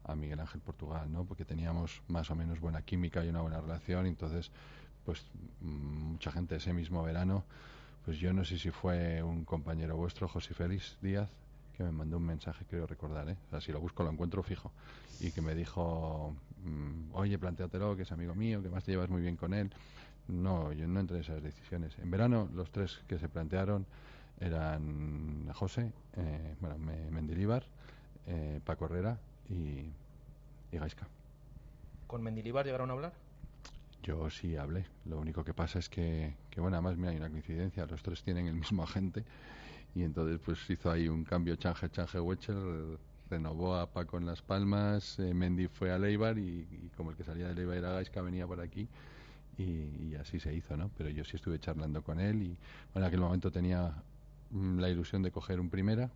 a Miguel Ángel Portugal, ¿no? Porque teníamos más o menos buena química y una buena relación, entonces pues mucha gente ese mismo verano, pues yo no sé si fue un compañero vuestro, José Félix Díaz, que me mandó un mensaje, creo recordar, ¿eh? o sea, si lo busco lo encuentro fijo, y que me dijo, mm, oye, planteatelo, que es amigo mío, que más te llevas muy bien con él. No, yo no entré en esas decisiones. En verano los tres que se plantearon eran José, eh, bueno, Mendilíbar, eh, Paco Herrera y, y Gaisca. ¿Con Mendilíbar llegaron a hablar? Yo sí hablé. Lo único que pasa es que, que, bueno, además mira, hay una coincidencia. Los tres tienen el mismo agente y entonces pues hizo ahí un cambio Change, Change, Wecher, renovó a Paco en Las Palmas, eh, Mendy fue a Leibar y, como el que salía de Leibar era Gaisca venía por aquí y, así se hizo, ¿no? Pero yo sí estuve charlando con él y bueno, en aquel momento tenía mm, la ilusión de coger un primera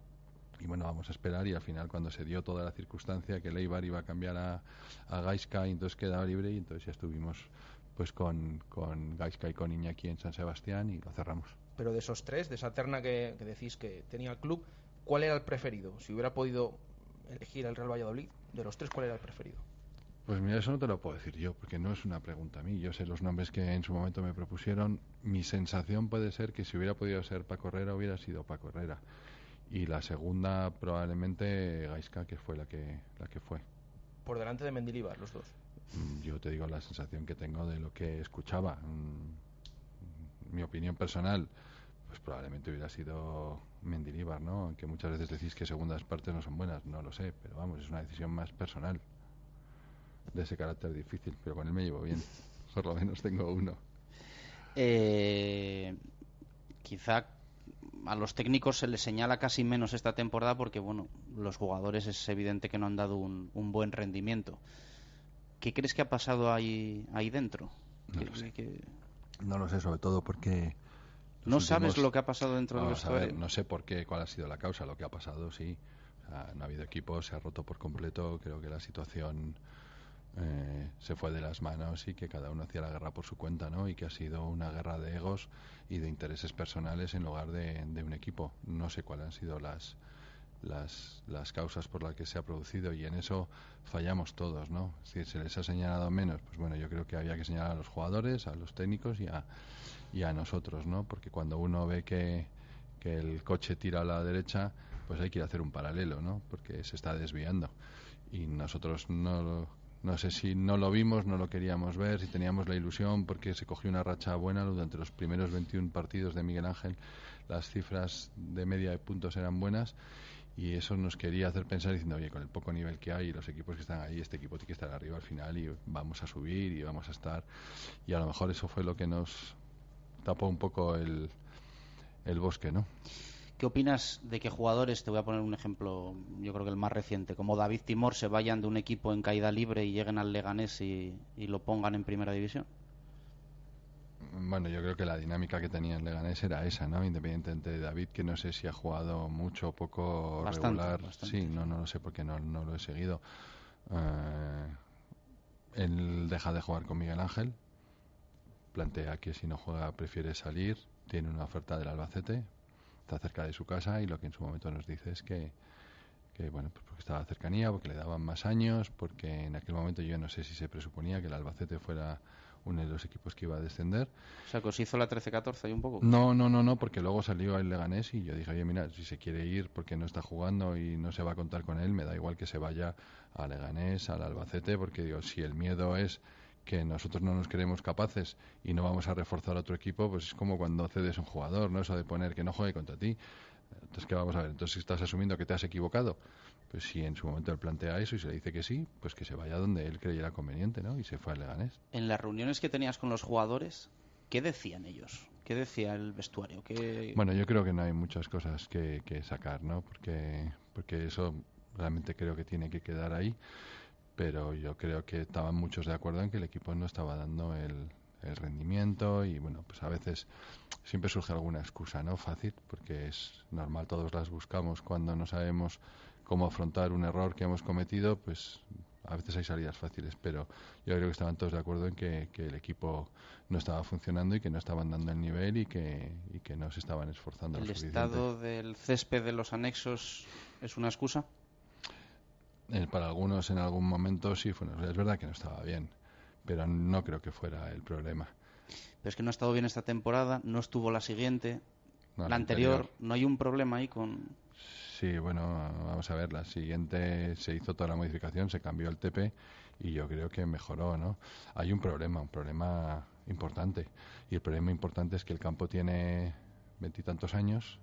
y bueno, vamos a esperar y al final cuando se dio toda la circunstancia que Leibar iba a cambiar a, a Gaisca y entonces quedaba libre y entonces ya estuvimos pues con, con Gaisca y con Iñaki en San Sebastián y lo cerramos. Pero de esos tres, de esa terna que, decís que tenía el club, ¿cuál era el preferido? Si hubiera podido elegir el Real Valladolid, de los tres, ¿cuál era el preferido? Pues mira, eso no te lo puedo decir yo, porque no es una pregunta a mí. Yo sé los nombres que en su momento me propusieron. Mi sensación puede ser que si hubiera podido ser Paco Herrera, hubiera sido Paco Herrera. Y la segunda, probablemente Gaisca, que fue la que, la que fue. Por delante de Mendilibar, los dos. Mm, yo te digo la sensación que tengo de lo que escuchaba. Mm, mi opinión personal, pues probablemente hubiera sido Mendilibar, ¿no? Aunque muchas veces decís que segundas partes no son buenas, no lo sé, pero vamos, es una decisión más personal de ese carácter difícil, pero con él me llevo bien, por lo menos tengo uno. Eh, quizá a los técnicos se les señala casi menos esta temporada porque, bueno, los jugadores es evidente que no han dado un, un buen rendimiento. ¿Qué crees que ha pasado ahí, ahí dentro? No ¿Qué- lo sé. qué- No lo sé, sobre todo porque... ¿No sabes lo que ha pasado dentro del vestuario? no sé por qué, cuál ha sido la causa, lo que ha pasado, sí. O sea, no ha habido equipo, se ha roto por completo, creo que la situación eh, se fue de las manos y que cada uno hacía la guerra por su cuenta, ¿no? Y que ha sido una guerra de egos y de intereses personales en lugar de, de un equipo. No sé cuáles han sido las, las, las causas por las que se ha producido y en eso fallamos todos, ¿no? Si se les ha señalado menos, pues bueno, yo creo que había que señalar a los jugadores, a los técnicos y a, y a nosotros, ¿no? Porque cuando uno ve que, que el coche tira a la derecha, pues hay que hacer un paralelo, ¿no? Porque se está desviando. Y nosotros no no sé si no lo vimos, no lo queríamos ver, si teníamos la ilusión porque se cogió una racha buena durante los primeros 21 partidos de Miguel Ángel, las cifras de media de puntos eran buenas y eso nos quería hacer pensar diciendo, oye, con el poco nivel que hay y los equipos que están ahí, este equipo tiene que estar arriba al final y vamos a subir y vamos a estar. Y a lo mejor eso fue lo que nos tapó un poco el, el bosque, ¿no? ¿Qué opinas de que jugadores, te voy a poner un ejemplo, yo creo que el más reciente, como David Timor, se vayan de un equipo en caída libre y lleguen al Leganés y, y lo pongan en primera división? Bueno, yo creo que la dinámica que tenía el Leganés era esa, ¿no? Independientemente de David, que no sé si ha jugado mucho o poco Bastante, regular. bastante. Sí, no, no lo sé porque no, no lo he seguido. Eh, él deja de jugar con Miguel Ángel. Plantea que si no juega prefiere salir. Tiene una oferta del Albacete. Está cerca de su casa y lo que en su momento nos dice es que, que bueno, pues porque estaba cercanía, porque le daban más años, porque en aquel momento yo no sé si se presuponía que el Albacete fuera uno de los equipos que iba a descender. O sea, que os hizo la 13-14 ahí un poco. No, no, no, no, porque luego salió el Leganés y yo dije, oye, mira, si se quiere ir porque no está jugando y no se va a contar con él, me da igual que se vaya a Leganés, al Albacete, porque digo, si el miedo es que nosotros no nos creemos capaces y no vamos a reforzar otro equipo, pues es como cuando cedes un jugador, ¿no? Eso de poner que no juegue contra ti. Entonces, ¿qué vamos a ver? Entonces, si estás asumiendo que te has equivocado, pues si en su momento él plantea eso y se le dice que sí, pues que se vaya donde él creyera conveniente, ¿no? Y se fue al Leganés. En las reuniones que tenías con los jugadores, ¿qué decían ellos? ¿Qué decía el vestuario? ¿Qué... Bueno, yo creo que no hay muchas cosas que, que sacar, ¿no? Porque, porque eso realmente creo que tiene que quedar ahí. Pero yo creo que estaban muchos de acuerdo en que el equipo no estaba dando el, el rendimiento y, bueno, pues a veces siempre surge alguna excusa, ¿no? Fácil, porque es normal, todos las buscamos cuando no sabemos cómo afrontar un error que hemos cometido, pues a veces hay salidas fáciles, pero yo creo que estaban todos de acuerdo en que, que el equipo no estaba funcionando y que no estaban dando el nivel y que, y que no se estaban esforzando ¿El lo suficiente. estado del césped de los anexos es una excusa? Eh, para algunos en algún momento sí, bueno, es verdad que no estaba bien, pero no creo que fuera el problema. Pero es que no ha estado bien esta temporada, no estuvo la siguiente, No, la la anterior, anterior. no hay un problema ahí con... Sí, bueno, vamos a ver, la siguiente se hizo toda la modificación, se cambió el TP y yo creo que mejoró, ¿no? Hay un problema, un problema importante. Y el problema importante es que el campo tiene veintitantos años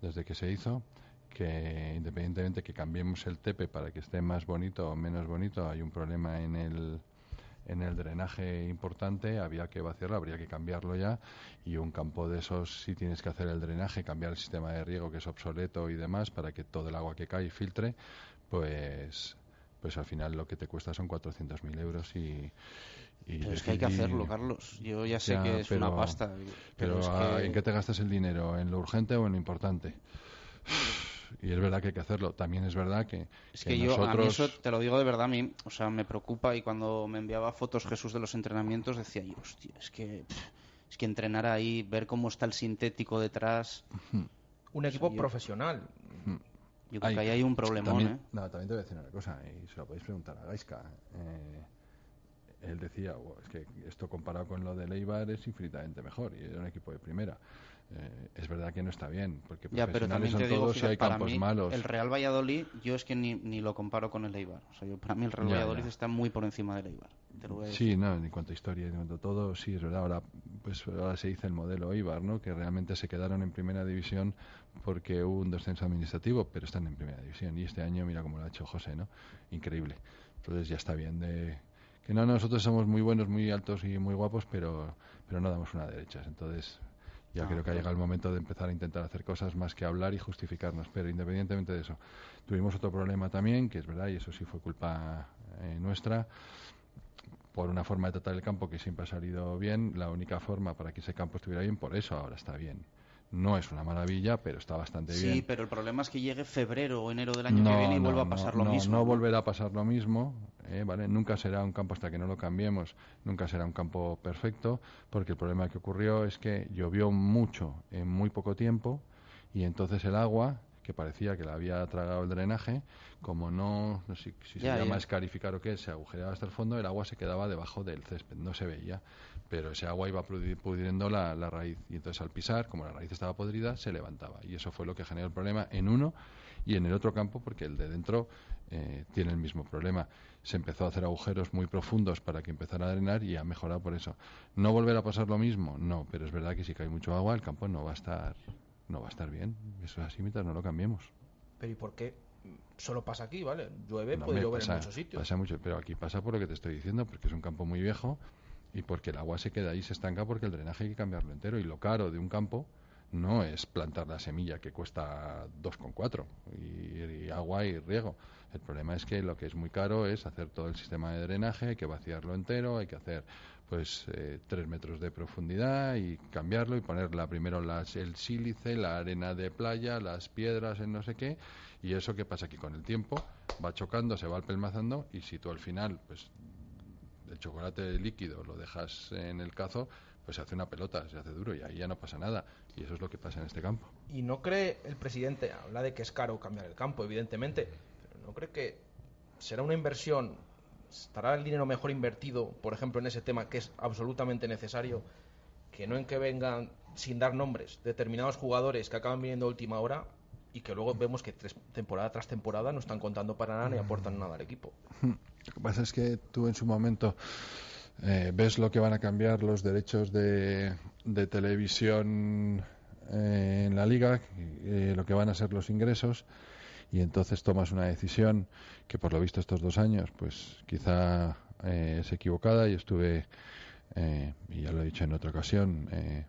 desde que se hizo, que independientemente que cambiemos el TP para que esté más bonito o menos bonito, hay un problema en el, en el drenaje importante, había que vaciarlo, habría que cambiarlo ya y un campo de esos si tienes que hacer el drenaje, cambiar el sistema de riego que es obsoleto y demás para que todo el agua que cae filtre, pues pues al final lo que te cuesta son 400.000 euros y, y Pero es que hay que hacerlo, Carlos. Yo ya sé Ya, que es una pasta. Pero, es que- ¿en qué te gastas el dinero? ¿En lo urgente o en lo importante? Y es verdad que hay que hacerlo. También es verdad que, Es que yo, a mí nosotros... eso te lo digo de verdad, a mí, o sea, me preocupa y cuando me enviaba fotos Jesús de los entrenamientos decía yo, hostia, es que, es que entrenar ahí, ver cómo está el sintético detrás, Un equipo yo- profesional. yo creo que ahí hay un problemón, también, ¿eh? No, también te voy a decir una cosa, y se lo podéis preguntar a Gaisca. Eh, él decía, "Buah, es que esto comparado con lo de Leibar es infinitamente mejor, y era un equipo de primera. Eh, es verdad que no está bien, porque Ya, profesionales son digo, todos y hay campos mí, malos. el Real Valladolid, yo es que ni, ni lo comparo con el Eibar. O sea, yo, para mí el Real Ya, Valladolid ya. está muy por encima del Eibar. Te lo voy a decir. Sí, no, en cuanto a historia, en cuanto a todo, sí, es verdad. Ahora, pues ahora se dice el modelo Ibar, ¿no? Que realmente se quedaron en primera división porque hubo un descenso administrativo, pero están en primera división. Y este año, mira cómo lo ha hecho José, ¿no? Increíble. Entonces ya está bien de que no nosotros somos muy buenos, muy altos y muy guapos, pero pero no damos una derechas. Entonces ya Ah, creo que ha llegado el momento de empezar a intentar hacer cosas más que hablar y justificarnos. Pero independientemente de eso, tuvimos otro problema también, que es verdad, y eso sí fue culpa eh, nuestra, por una forma de tratar el campo que siempre ha salido bien. La única forma para que ese campo estuviera bien, por eso ahora está bien. No es una maravilla, pero está bastante Sí, bien. pero el problema es que llegue febrero o enero del año que viene y vuelva a pasar lo mismo. No volverá a pasar lo mismo, eh, ¿vale? Nunca será un campo hasta que no lo cambiemos, nunca será un campo perfecto, porque el problema que ocurrió es que llovió mucho en muy poco tiempo y entonces el agua que parecía que la había tragado el drenaje, como no, no sé si se Ya, llama ya. escarificar o qué, se agujereaba hasta el fondo, el agua se quedaba debajo del césped, no se veía, pero ese agua iba pudri- pudriendo la, la raíz y entonces al pisar, como la raíz estaba podrida, se levantaba y eso fue lo que generó el problema en uno y en el otro campo porque el de dentro eh, tiene el mismo problema. Se empezó a hacer agujeros muy profundos para que empezara a drenar y ha mejorado por eso. ¿No volverá a pasar lo mismo? No, pero es verdad que si cae mucho agua el campo no va a estar no va a estar bien. Eso es así mientras no lo cambiemos. Pero ¿y por qué? Solo pasa aquí, ¿vale? Llueve, No, puede llover pasa, en muchos sitios. Pasa mucho, pero aquí pasa por lo que te estoy diciendo, porque es un campo muy viejo y porque el agua se queda ahí, se estanca porque el drenaje hay que cambiarlo entero. Y lo caro de un campo no es plantar la semilla que cuesta 2,4 y, y agua y riego. El problema es que lo que es muy caro es hacer todo el sistema de drenaje, hay que vaciarlo entero, hay que hacer pues eh, tres metros de profundidad y cambiarlo y ponerla primero las, el sílice, la arena de playa, las piedras, en no sé qué y eso que pasa aquí con el tiempo va chocando, se va pelmazando y si tú al final pues el chocolate líquido lo dejas en el cazo pues se hace una pelota, se hace duro y ahí ya no pasa nada. Y eso es lo que pasa en este campo. Y no cree el presidente, habla de que es caro cambiar el campo, evidentemente, pero no cree que será una inversión, estará el dinero mejor invertido, por ejemplo, en ese tema que es absolutamente necesario, que no en que vengan, sin dar nombres, determinados jugadores que acaban viniendo a última hora y que luego vemos que tres- temporada tras temporada no están contando para nada ni aportan nada al equipo. Lo que pasa es que tú en su momento eh, ves lo que van a cambiar los derechos de, de televisión eh, en la liga, eh, lo que van a ser los ingresos, y entonces tomas una decisión que por lo visto estos dos años, pues quizá es equivocada y estuve, eh, y ya lo he dicho en otra ocasión, eh,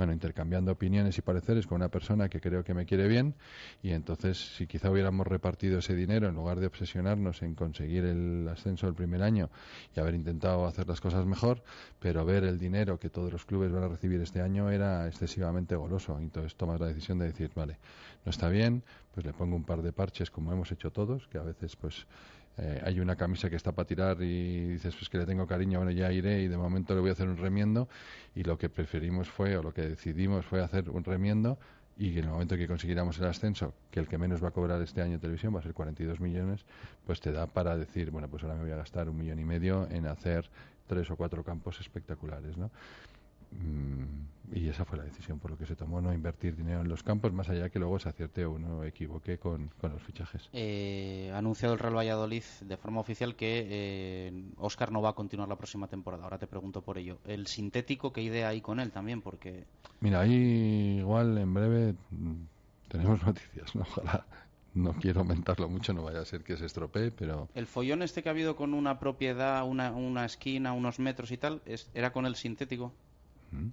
bueno, intercambiando opiniones y pareceres con una persona que creo que me quiere bien y entonces si quizá hubiéramos repartido ese dinero en lugar de obsesionarnos en conseguir el ascenso del primer año y haber intentado hacer las cosas mejor, pero ver el dinero que todos los clubes van a recibir este año era excesivamente goloso. Entonces tomas la decisión de decir, vale, no está bien, pues le pongo un par de parches como hemos hecho todos, que a veces pues eh, hay una camisa que está para tirar y dices pues que le tengo cariño, bueno ya iré y de momento le voy a hacer un remiendo y lo que preferimos fue o lo que decidimos fue hacer un remiendo y en el momento que consiguiéramos el ascenso, que el que menos va a cobrar este año en televisión va a ser 42 millones, pues te da para decir, bueno, pues ahora me voy a gastar un millón y medio en hacer tres o cuatro campos espectaculares, ¿no? Mm, y esa fue la decisión por lo que se tomó, no invertir dinero en los campos, más allá que luego se acierte o uno equivoque con, con los fichajes. Eh, ha anunciado el Real Valladolid de forma oficial que eh, Oscar no va a continuar la próxima temporada. Ahora te pregunto por ello. El sintético, ¿qué idea hay con él también? Porque Mira, ahí igual en breve mm, tenemos noticias, ¿no? Ojalá no quiero aumentarlo mucho, no vaya a ser que se estropee, pero el follón este que ha habido con una propiedad, una, una esquina, unos metros y tal, es- ¿era con el sintético? Mm.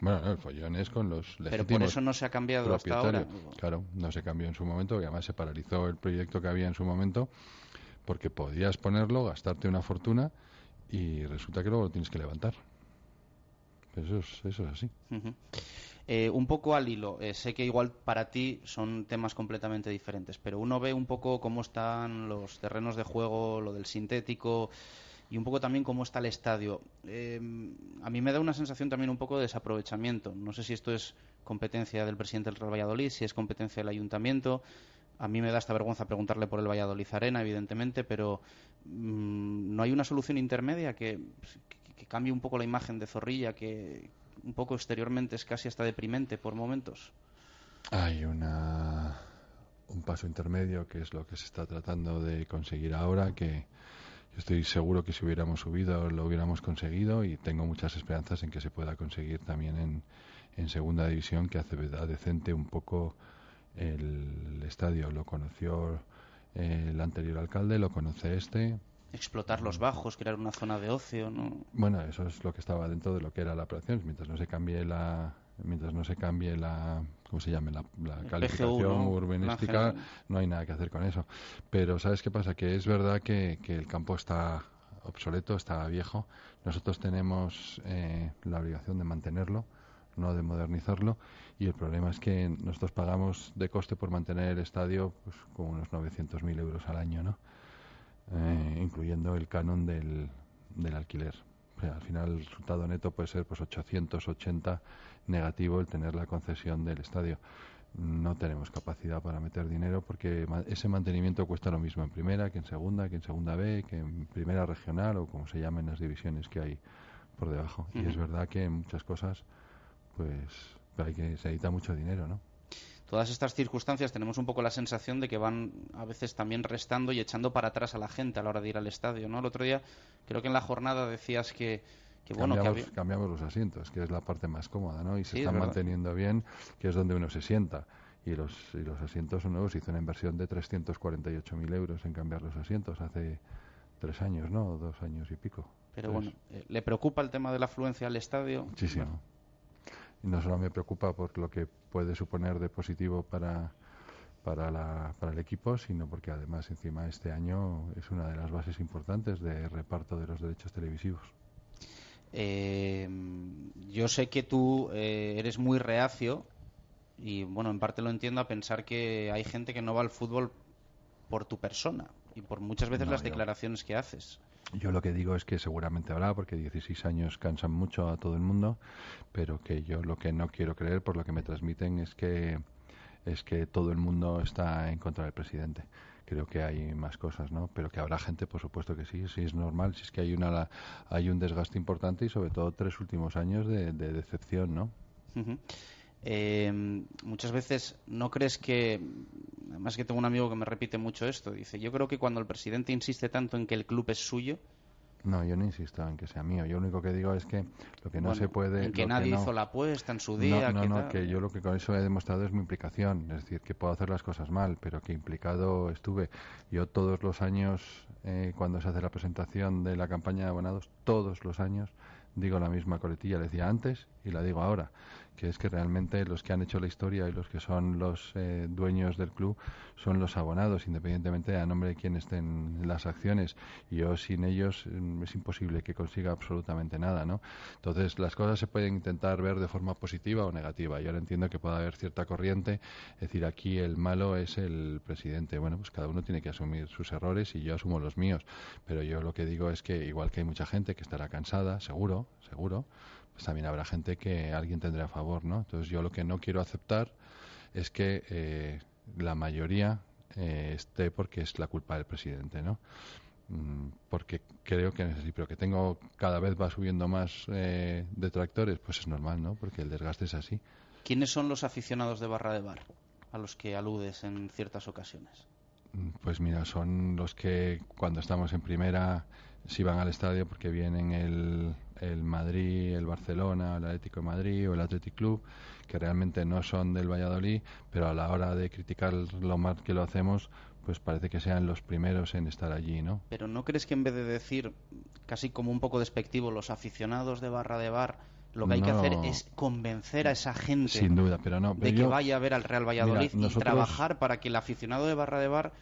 bueno, no, el follón es con los legítimos Pero por eso no se ha cambiado hasta ahora. Claro, no se cambió en su momento y además se paralizó el proyecto que había en su momento porque podías ponerlo, gastarte una fortuna y resulta que luego lo tienes que levantar. Eso es, eso es así. Eh, un poco al hilo, eh, sé que igual para ti son temas completamente diferentes, pero uno ve un poco cómo están los terrenos de juego, lo del sintético y un poco también cómo está el estadio. Eh, a mí me da una sensación también un poco de desaprovechamiento. No sé si esto es competencia del presidente del Real Valladolid, si es competencia del ayuntamiento. A mí me da esta vergüenza preguntarle por el Valladolid Arena, evidentemente, pero mm, no hay una solución intermedia que, que- que cambie un poco la imagen de Zorrilla, que un poco exteriormente es casi hasta deprimente por momentos. Hay una, un paso intermedio que es lo que se está tratando de conseguir ahora, que Yo estoy seguro que si hubiéramos subido lo hubiéramos conseguido y tengo muchas esperanzas en que se pueda conseguir también en, en segunda división, que hace decente un poco el estadio. Lo conoció el anterior alcalde, lo conoce este. Explotar los bajos, crear una zona de ocio, ¿no? Bueno, eso es lo que estaba dentro de lo que era la operación. Mientras no se cambie la, mientras no se cambie la, ¿cómo se llame? La, la calificación urbanística, no hay nada que hacer con eso. Pero ¿sabes qué pasa? Que es verdad que, que el campo está obsoleto, está viejo. Nosotros tenemos eh, la obligación de mantenerlo no de modernizarlo. Y el problema es que nosotros pagamos de coste por mantener el estadio pues, como unos 900.000 euros al año, ¿no? Eh, incluyendo el canon del, del alquiler. al final el resultado neto puede ser pues 880 negativo el tener la concesión del estadio. No tenemos capacidad para meter dinero porque ese mantenimiento cuesta lo mismo en primera que en segunda, que en segunda B, que en primera regional o como se llamen las divisiones que hay por debajo. Y es verdad que en muchas cosas pues hay que se necesita mucho dinero, ¿no? Todas estas circunstancias tenemos un poco la sensación de que van a veces también restando y echando para atrás a la gente a la hora de ir al estadio, ¿no? El otro día creo que en la jornada decías que que bueno, cambiamos, cambiamos los asientos, que es la parte más cómoda, ¿no? Y se están manteniendo bien, que es donde uno se sienta. Y los, y los asientos son nuevos. Hizo una inversión de 348.000 euros en cambiar los asientos hace tres años, ¿no? Dos años y pico. Pero bueno, eh, ¿le preocupa el tema de la afluencia al estadio? Muchísimo y no solo me preocupa por lo que puede suponer de positivo para, para, la, para el equipo, sino porque además encima este año es una de las bases importantes de reparto de los derechos televisivos. Eh, yo sé que tú eh, eres muy reacio y bueno, en parte lo entiendo a pensar que hay gente que no va al fútbol por tu persona y por muchas veces las declaraciones que haces. Yo lo que digo es que seguramente habrá, porque 16 años cansan mucho a todo el mundo, pero que yo lo que no quiero creer, por lo que me transmiten, es que es que todo el mundo está en contra del presidente. Creo que hay más cosas, ¿no? Pero que habrá gente, por supuesto que sí, sí es normal, si es que hay una hay un desgaste importante y sobre todo tres últimos años de, decepción, ¿no? Eh, muchas veces no crees que, además que tengo un amigo que me repite mucho esto, dice, yo creo que cuando el presidente insiste tanto en que el club es suyo, no, yo no insisto en que sea mío. Yo lo único que digo es que lo que no se puede. En que nadie hizo la apuesta en su día. No, no, que yo lo que con eso he demostrado es mi implicación. Es decir, que puedo hacer las cosas mal, pero que implicado estuve. Yo todos los años, eh, cuando se hace la presentación de la campaña de abonados, todos los años digo la misma coletilla. Le decía antes y la digo ahora que es que realmente los que han hecho la historia y los que son los eh, dueños del club son los abonados, independientemente a nombre de quién estén las acciones. Y yo sin ellos mm, es imposible que consiga absolutamente nada, ¿no? Entonces las cosas se pueden intentar ver de forma positiva o negativa. Yo ahora entiendo que puede haber cierta corriente, es decir, aquí el malo es el presidente. Bueno, pues cada uno tiene que asumir sus errores y yo asumo los míos. Pero yo lo que digo es que igual que hay mucha gente que estará cansada, seguro, seguro, pues también habrá gente que alguien tendrá a favor, ¿no? Entonces yo lo que no quiero aceptar es que eh, la mayoría eh, esté porque es la culpa del presidente, ¿no? Mm, porque creo que necesito, pero que tengo cada vez va subiendo más eh, detractores, pues es normal, ¿no? Porque el desgaste es así. ¿Quiénes son los aficionados de Barra de Bar a los que aludes en ciertas ocasiones? Mm, pues mira, son los que cuando estamos en primera si van al estadio porque vienen el, el Madrid, el Barcelona, el Atlético de Madrid o el Athletic Club, que realmente no son del Valladolid, pero a la hora de criticar lo mal que lo hacemos, pues parece que sean los primeros en estar allí, ¿no? Pero ¿no crees que en vez de decir casi como un poco despectivo los aficionados de barra de bar, lo que hay que hacer es convencer a esa gente Sin duda, pero no, de que vaya a ver al Real Valladolid y trabajar para que el aficionado de barra de bar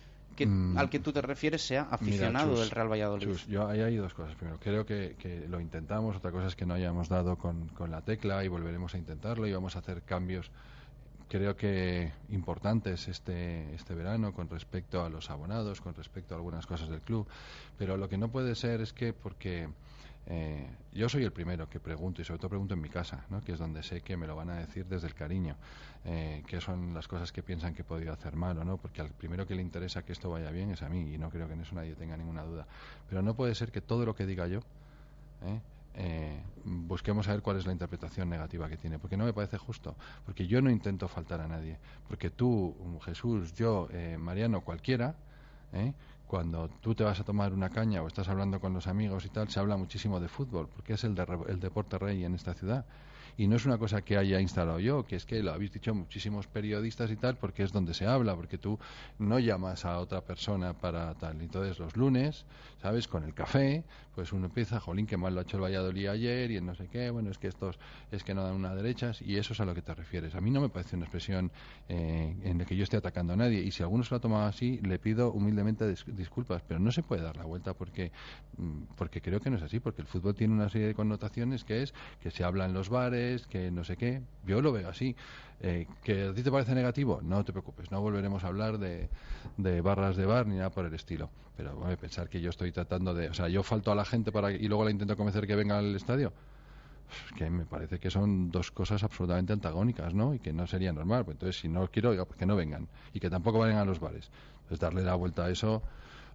Mm. al que tú te refieres sea aficionado del Real Valladolid. yo ahí hay dos cosas. Primero, creo que, lo intentamos. Otra cosa es que no hayamos dado con, la tecla y volveremos a intentarlo y vamos a hacer cambios creo que importantes este, este verano con respecto a los abonados, con respecto a algunas cosas del club. Pero lo que no puede ser es que porque eh, yo soy el primero que pregunto y sobre todo pregunto en mi casa, ¿no? que es donde sé que me lo van a decir desde el cariño, eh, que son las cosas que piensan que he podido hacer mal o no, porque al primero que le interesa que esto vaya bien es a mí y no creo que en eso nadie tenga ninguna duda. Pero no puede ser que todo lo que diga yo ¿eh? Eh, busquemos a ver cuál es la interpretación negativa que tiene, porque no me parece justo, porque yo no intento faltar a nadie, porque tú, Jesús, yo, Mariano, cualquiera, cuando tú te vas a tomar una caña o estás hablando con los amigos y tal, se habla muchísimo de fútbol, porque es el, de, el deporte rey en esta ciudad. Y no es una cosa que haya instalado yo, que es que lo habéis dicho muchísimos periodistas y tal, porque es donde se habla, porque tú no llamas a otra persona para tal. Entonces los lunes, ¿sabes? Con el café, pues uno empieza, jolín, que mal lo ha hecho el Valladolid ayer y no sé qué, bueno, es que estos es que no dan una derechas y eso es a lo que te refieres. A mí no me parece una expresión eh, en la que yo esté atacando a nadie y si alguno se lo ha tomado así, le pido humildemente disculpas, pero no se puede dar la vuelta porque, mm, porque creo que no es así, porque el fútbol tiene una serie de connotaciones que es que se habla en los bares, que no sé qué. Yo lo veo así. Eh, ¿Que a ti te parece negativo? No te preocupes, no volveremos a hablar de, de barras de bar ni nada por el estilo. Pero bueno, pensar que yo estoy tratando de. O sea, yo falto a la gente para y luego la intento convencer que venga al estadio. Que me parece que son dos cosas absolutamente antagónicas, ¿no? Y que no sería normal. Pues entonces, si no quiero, pues que no vengan. Y que tampoco vayan a los bares. Entonces, darle la vuelta a eso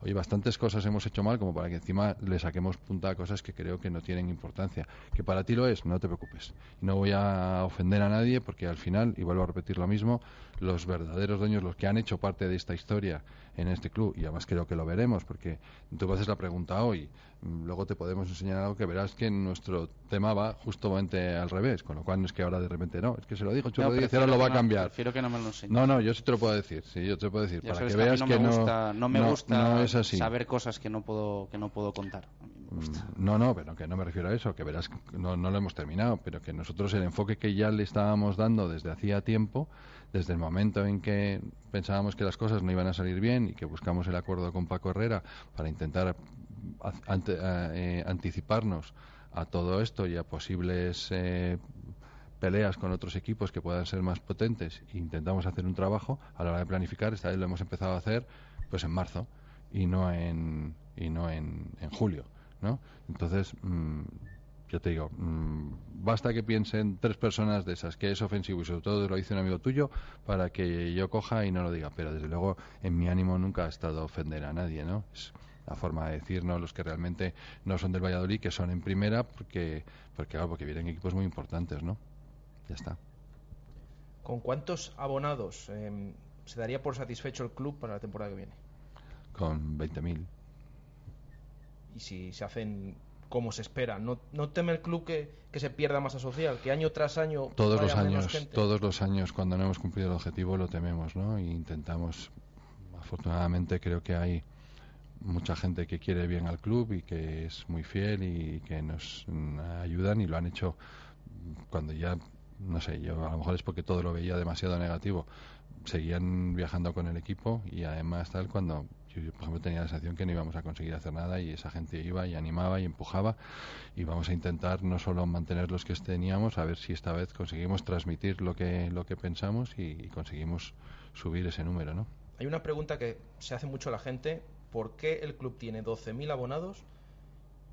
oye, bastantes cosas hemos hecho mal como para que encima le saquemos punta a cosas que creo que no tienen importancia. Que para ti lo es, no te preocupes. No voy a ofender a nadie porque al final, y vuelvo a repetir lo mismo, los verdaderos dueños, los que han hecho parte de esta historia en este club, y además creo que lo veremos, porque tú haces la pregunta hoy, luego te podemos enseñar algo que verás que nuestro tema va justamente al revés, con lo cual no es que ahora de repente no, es que se lo digo, yo lo dije, ahora lo va a cambiar. Prefiero que no me lo No, no, yo sí te lo puedo decir, sí, yo te lo puedo decir, para que veas que, no, no me gusta saber cosas que no puedo que no puedo contar. Mm, no, no, pero que no me refiero a eso, que verás, no, no lo hemos terminado, pero que nosotros el enfoque que ya le estábamos dando desde hacía tiempo desde el momento en que pensábamos que las cosas no iban a salir bien y que buscamos el acuerdo con Paco Herrera para intentar eh, anticiparnos a todo esto y a posibles eh, peleas con otros equipos que puedan ser más potentes e intentamos hacer un trabajo a la hora de planificar esta vez lo hemos empezado a hacer pues en marzo y no en y no en, en julio ¿no? entonces mm, yo te digo, mm, basta que piensen tres personas de esas, que es ofensivo y sobre todo lo dice un amigo tuyo, para que yo coja y no lo diga. Pero desde luego, en mi ánimo nunca ha estado ofender a nadie, ¿no? Es la forma de decirnos los que realmente no son del Valladolid, que son en primera, porque, porque, porque vienen equipos muy importantes, ¿no? Ya está. ¿Con cuántos abonados em, se daría por satisfecho el club para la temporada que viene? Con 20.000. ¿Y si se hacen como se espera. ¿No, no teme el club que, se pierda masa social? Que año tras año. Todos los años, todos los años, cuando no hemos cumplido el objetivo, lo tememos, ¿no? E intentamos. Afortunadamente, creo que hay mucha gente que quiere bien al club y que es muy fiel y que nos ayudan y lo han hecho cuando ya, no sé, yo a lo mejor es porque todo lo veía demasiado negativo. Seguían viajando con el equipo y además tal cuando yo, por ejemplo, tenía la sensación que no íbamos a conseguir hacer nada y esa gente iba y animaba y empujaba y vamos a intentar no solo mantener los que teníamos, a ver si esta vez conseguimos transmitir lo que, lo que pensamos y, conseguimos subir ese número, ¿no? Hay una pregunta que se hace mucho a la gente, ¿por qué el club tiene 12.000 abonados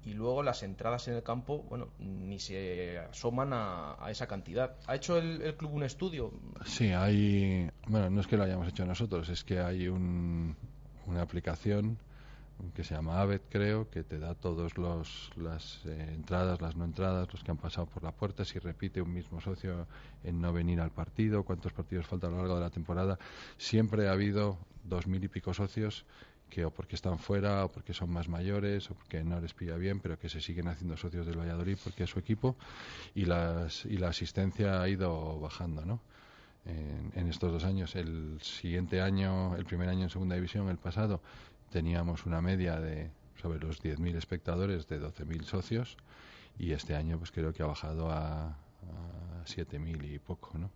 y luego las entradas en el campo, bueno, ni se asoman a, esa cantidad. ¿Ha hecho el, el, club un estudio? Sí, hay. Bueno, no es que lo hayamos hecho nosotros, es que hay un, una aplicación que se llama Avet, creo, que te da todas las eh, entradas, las no entradas, los que han pasado por la puerta, si repite un mismo socio en no venir al partido, cuántos partidos faltan a lo largo de la temporada. Siempre ha habido dos mil y pico socios que o porque están fuera, o porque son más mayores, o porque no les pilla bien, pero que se siguen haciendo socios del Valladolid porque es su equipo, y, las, y la asistencia ha ido bajando, ¿no? En, estos dos años. El siguiente año, el primer año en segunda división, el pasado, teníamos una media de sobre los 10.000 espectadores de 12.000 socios y este año pues creo que ha bajado a, a 7.000 y poco, ¿no?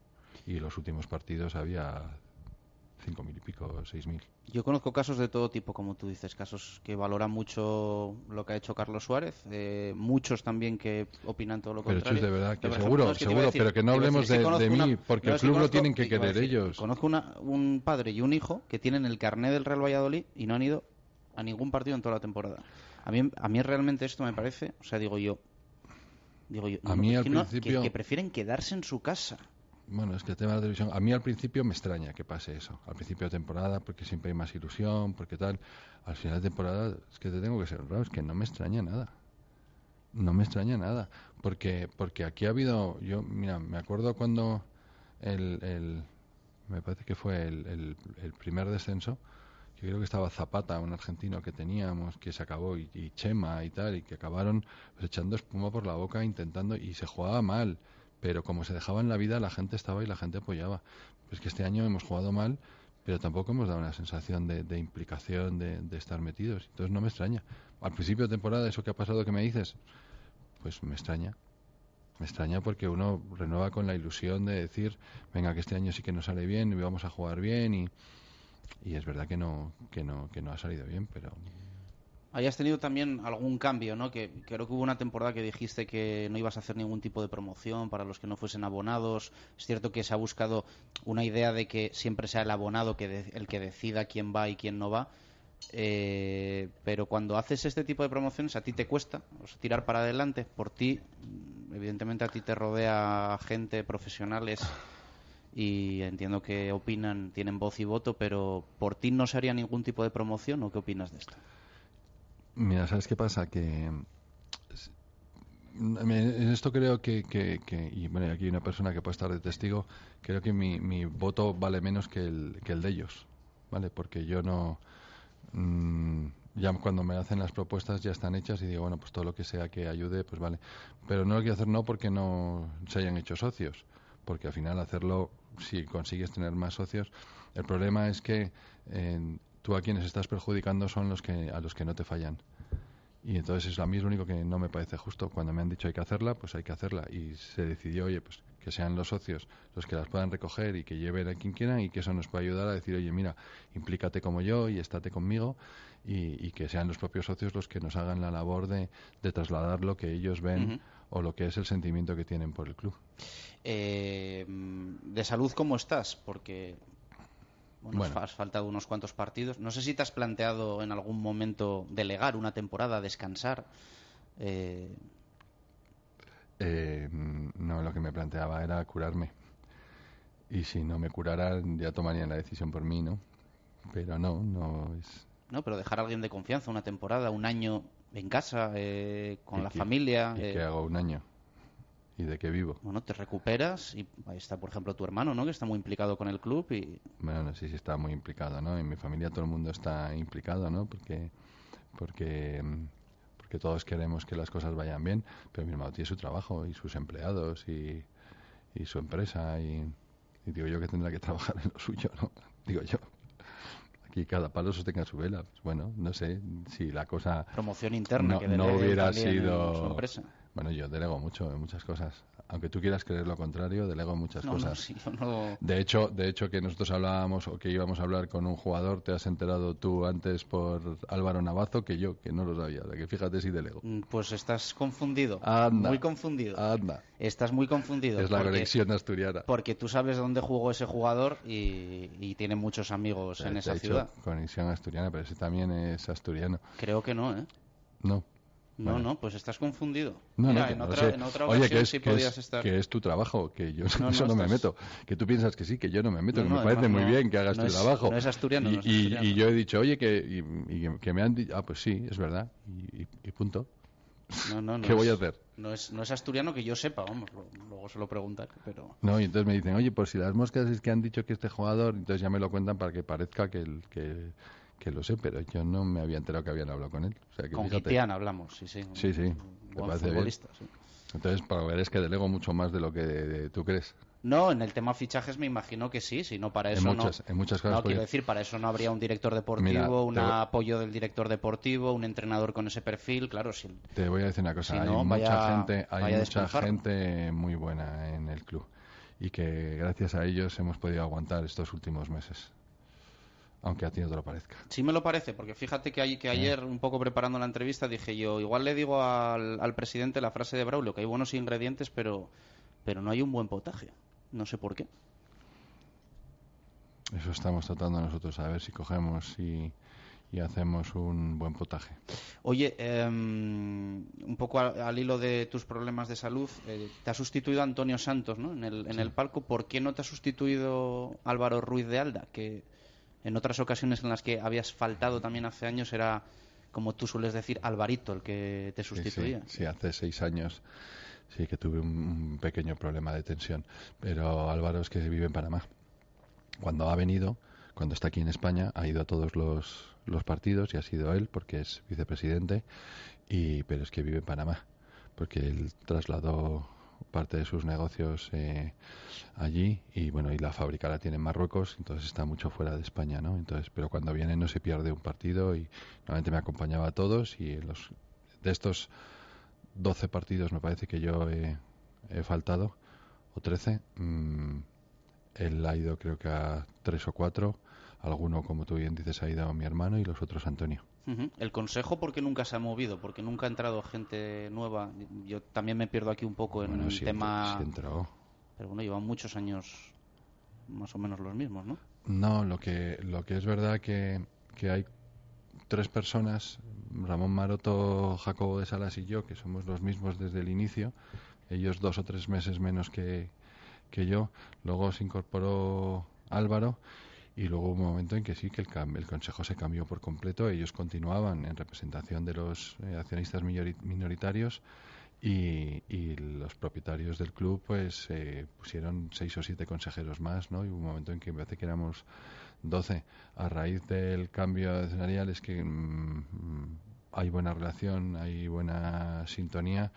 Y los últimos partidos había cinco mil y pico, seis mil. Yo conozco casos de todo tipo, como tú dices, casos que valoran mucho lo que ha hecho Carlos Suárez, eh, muchos también que opinan todo lo contrario. Pero de verdad, que seguro, seguro, pero que no hablemos de, mí, porque el club lo tienen que querer ellos. Conozco un padre y un hijo que tienen el carné del Real Valladolid y no han ido a ningún partido en toda la temporada. A mí, a mí realmente esto me parece, o sea, digo yo, digo yo, a mí al principio... que prefieren quedarse en su casa. Bueno, es que el tema de la televisión, a mí al principio me extraña que pase eso. Al principio de temporada, porque siempre hay más ilusión, porque tal. Al final de temporada, es que te tengo que ser honrado, es que no me extraña nada. No me extraña nada. Porque, porque aquí ha habido, yo, mira, me acuerdo cuando el, el me parece que fue el, el, primer descenso, que creo que estaba Zapata, un argentino que teníamos, que se acabó, y, y Chema y tal, y que acabaron echando espuma por la boca, intentando, y se jugaba mal, pero como se dejaba en la vida, la gente estaba y la gente apoyaba. Pues que este año hemos jugado mal, pero tampoco hemos dado una sensación de, de implicación, de, de estar metidos. Entonces no me extraña. Al principio de temporada, eso que ha pasado que me dices, pues me extraña. Me extraña porque uno renueva con la ilusión de decir, venga, que este año sí que nos sale bien y vamos a jugar bien y, y es verdad que no, que no, que no ha salido bien, pero Hayas tenido también algún cambio, ¿no? Que creo que hubo una temporada que dijiste que no ibas a hacer ningún tipo de promoción para los que no fuesen abonados. Es cierto que se ha buscado una idea de que siempre sea el abonado que de- el que decida quién va y quién no va. Eh, pero cuando haces este tipo de promociones a ti te cuesta tirar para adelante. Por ti, evidentemente a ti te rodea gente, profesionales y entiendo que opinan, tienen voz y voto, pero ¿por ti no se haría ningún tipo de promoción o qué opinas de esto? Mira, ¿sabes qué pasa? Que en esto creo que- y bueno, aquí hay una persona que puede estar de testigo, creo que mi, mi voto vale menos que el, que el de ellos, ¿vale? Porque yo no... mm, ya cuando me hacen las propuestas ya están hechas y digo, bueno, pues todo lo que sea que ayude, pues vale. Pero no lo quiero hacer no porque no se hayan hecho socios, porque al final hacerlo, si consigues tener más socios, el problema es que eh, tú a quienes estás perjudicando son los que a los que no te fallan. Y entonces es a mí es lo único que no me parece justo. Cuando me han dicho hay que hacerla, pues hay que hacerla. Y se decidió, oye, pues que sean los socios los que las puedan recoger y que lleven a quien quieran y que eso nos puede ayudar a decir, oye, mira, implícate como yo y estate conmigo y, y que sean los propios socios los que nos hagan la labor de, de trasladar lo que ellos ven o lo que es el sentimiento que tienen por el club. Eh, de salud, ¿cómo estás? Porque bueno, Bueno. has faltado unos cuantos partidos. No sé si te has planteado en algún momento delegar una temporada, descansar. Eh, Eh, no, lo que me planteaba era curarme. Y si no me curaran, ya tomarían la decisión por mí, ¿no? Pero no, no es. no, pero dejar a alguien de confianza una temporada, un año en casa, eh, con ¿Y la qué- familia. ¿Y eh, qué hago un año? ¿Y de qué vivo? Bueno, te recuperas y ahí está, por ejemplo, tu hermano, ¿no? Que está muy implicado con el club y Bueno, no sé si está muy implicado, ¿no? En mi familia todo el mundo está implicado, ¿no? Porque, porque, porque todos queremos que las cosas vayan bien, pero mi hermano tiene su trabajo y sus empleados y, y su empresa y, y digo yo que tendrá que trabajar en lo suyo, ¿no? Digo yo. Aquí cada palo sostenga su vela. Pues bueno, no sé si la cosa promoción interna no, que no hubiera en sido su empresa. Bueno yo delego mucho en muchas cosas aunque tú quieras creer lo contrario delego en muchas No, no, cosas sí, yo no- de hecho de hecho que nosotros hablábamos o que íbamos a hablar con un jugador te has enterado tú antes por Álvaro Navazo que yo que no lo sabía o sea, que fíjate si delego Mm, Pues estás confundido. Anda. Muy confundido. anda Estás muy confundido. es la porque- conexión asturiana Porque tú sabes dónde jugó ese jugador y, y tiene muchos amigos en esa he dicho ciudad. conexión asturiana pero ese también es asturiano Creo que no, ¿eh? no No, no, pues estás confundido. No, Mira, no, en, no otra, en otra Oye, ocasión que es, sí que, podías es, estar. que es tu trabajo, que yo No, eso no, me meto. Que tú piensas que sí, que yo no me meto, que me parece muy bien que hagas tu es- trabajo. no es asturiano, Y, no es asturiano. y yo he dicho, oye, que, y, que- me han dicho, ah, pues sí, es verdad, y, y- y punto. No, no, no ¿Qué voy a hacer? No es, no es asturiano que yo sepa, vamos, lo- luego se lo preguntaré, pero... No, y entonces me dicen, oye, pues si las moscas es que han dicho que este jugador, entonces ya me lo cuentan para que parezca que, el, que, que lo sé, pero yo no me había enterado que habían hablado con él. O sea, que Con. Guitián hablamos, sí, sí. Sí, sí, me buen bien. futbolista, sí. Entonces, para ver es que delego mucho más de lo que de- tú crees. No, en el tema fichajes me imagino que sí, si no para En eso muchas- no. en muchas cosas, No, quiero decir, para eso no habría un director deportivo, Mira, un apoyo del director deportivo, un entrenador con ese perfil, claro, si Te voy a decir una cosa, Si hay no, mucha vaya- gente, hay mucha gente muy buena en el club y que gracias a ellos hemos podido aguantar estos últimos meses, aunque a ti no te lo parezca. Sí me lo parece, porque fíjate que, hay- que ayer, un poco preparando la entrevista, dije yo, igual le digo al, al presidente la frase de Braulio, que hay buenos ingredientes, pero, pero no hay un buen potaje. No sé por qué. Eso estamos tratando nosotros, a ver si cogemos y, y hacemos un buen potaje. Oye, em, un poco al, al hilo de tus problemas de salud, eh, te ha sustituido Antonio Santos ¿no? en, el, en el palco. ¿Por qué no te ha sustituido Álvaro Ruiz de Alda? Que en otras ocasiones en las que habías faltado también hace años era, como tú sueles decir, Alvarito el que te sustituía. Sí, sí, hace seis años sí que tuve un, un pequeño problema de tensión, pero Álvaro es que vive en Panamá. Cuando ha venido, cuando está aquí en España, ha ido a todos los, los partidos y ha sido él porque es vicepresidente, y, pero es que vive en Panamá, porque él trasladó parte de sus negocios eh, allí. Y bueno y la fábrica la tiene en Marruecos entonces está mucho fuera de España no entonces pero cuando viene no se pierde un partido y normalmente me acompañaba a todos y los de estos 12 partidos me parece que yo he, he faltado o 13 mmm, él ha ido creo que a tres o cuatro alguno como tú bien dices ha ido a mi hermano y los otros Antonio El consejo, ¿por qué nunca se ha movido? Porque nunca ha entrado gente nueva. Yo también me pierdo aquí un poco en bueno, el sí, tema. sí. Pero bueno, llevan muchos años más o menos los mismos, ¿no? No, lo que, lo que es verdad que, que hay tres personas, Ramón Maroto, Jacobo de Salas y yo, que somos los mismos desde el inicio, ellos dos o tres meses menos que, que yo. Luego se incorporó Álvaro y luego hubo un momento en que sí, que el, el, Consejo se cambió por completo. Ellos continuaban en representación de los eh, accionistas minoritarios y, los propietarios del club pues eh, pusieron seis o siete consejeros más, ¿no? Y hubo un momento en que me parece que éramos doce. A raíz del cambio escenarial es que mmm, hay buena relación, hay buena sintonía.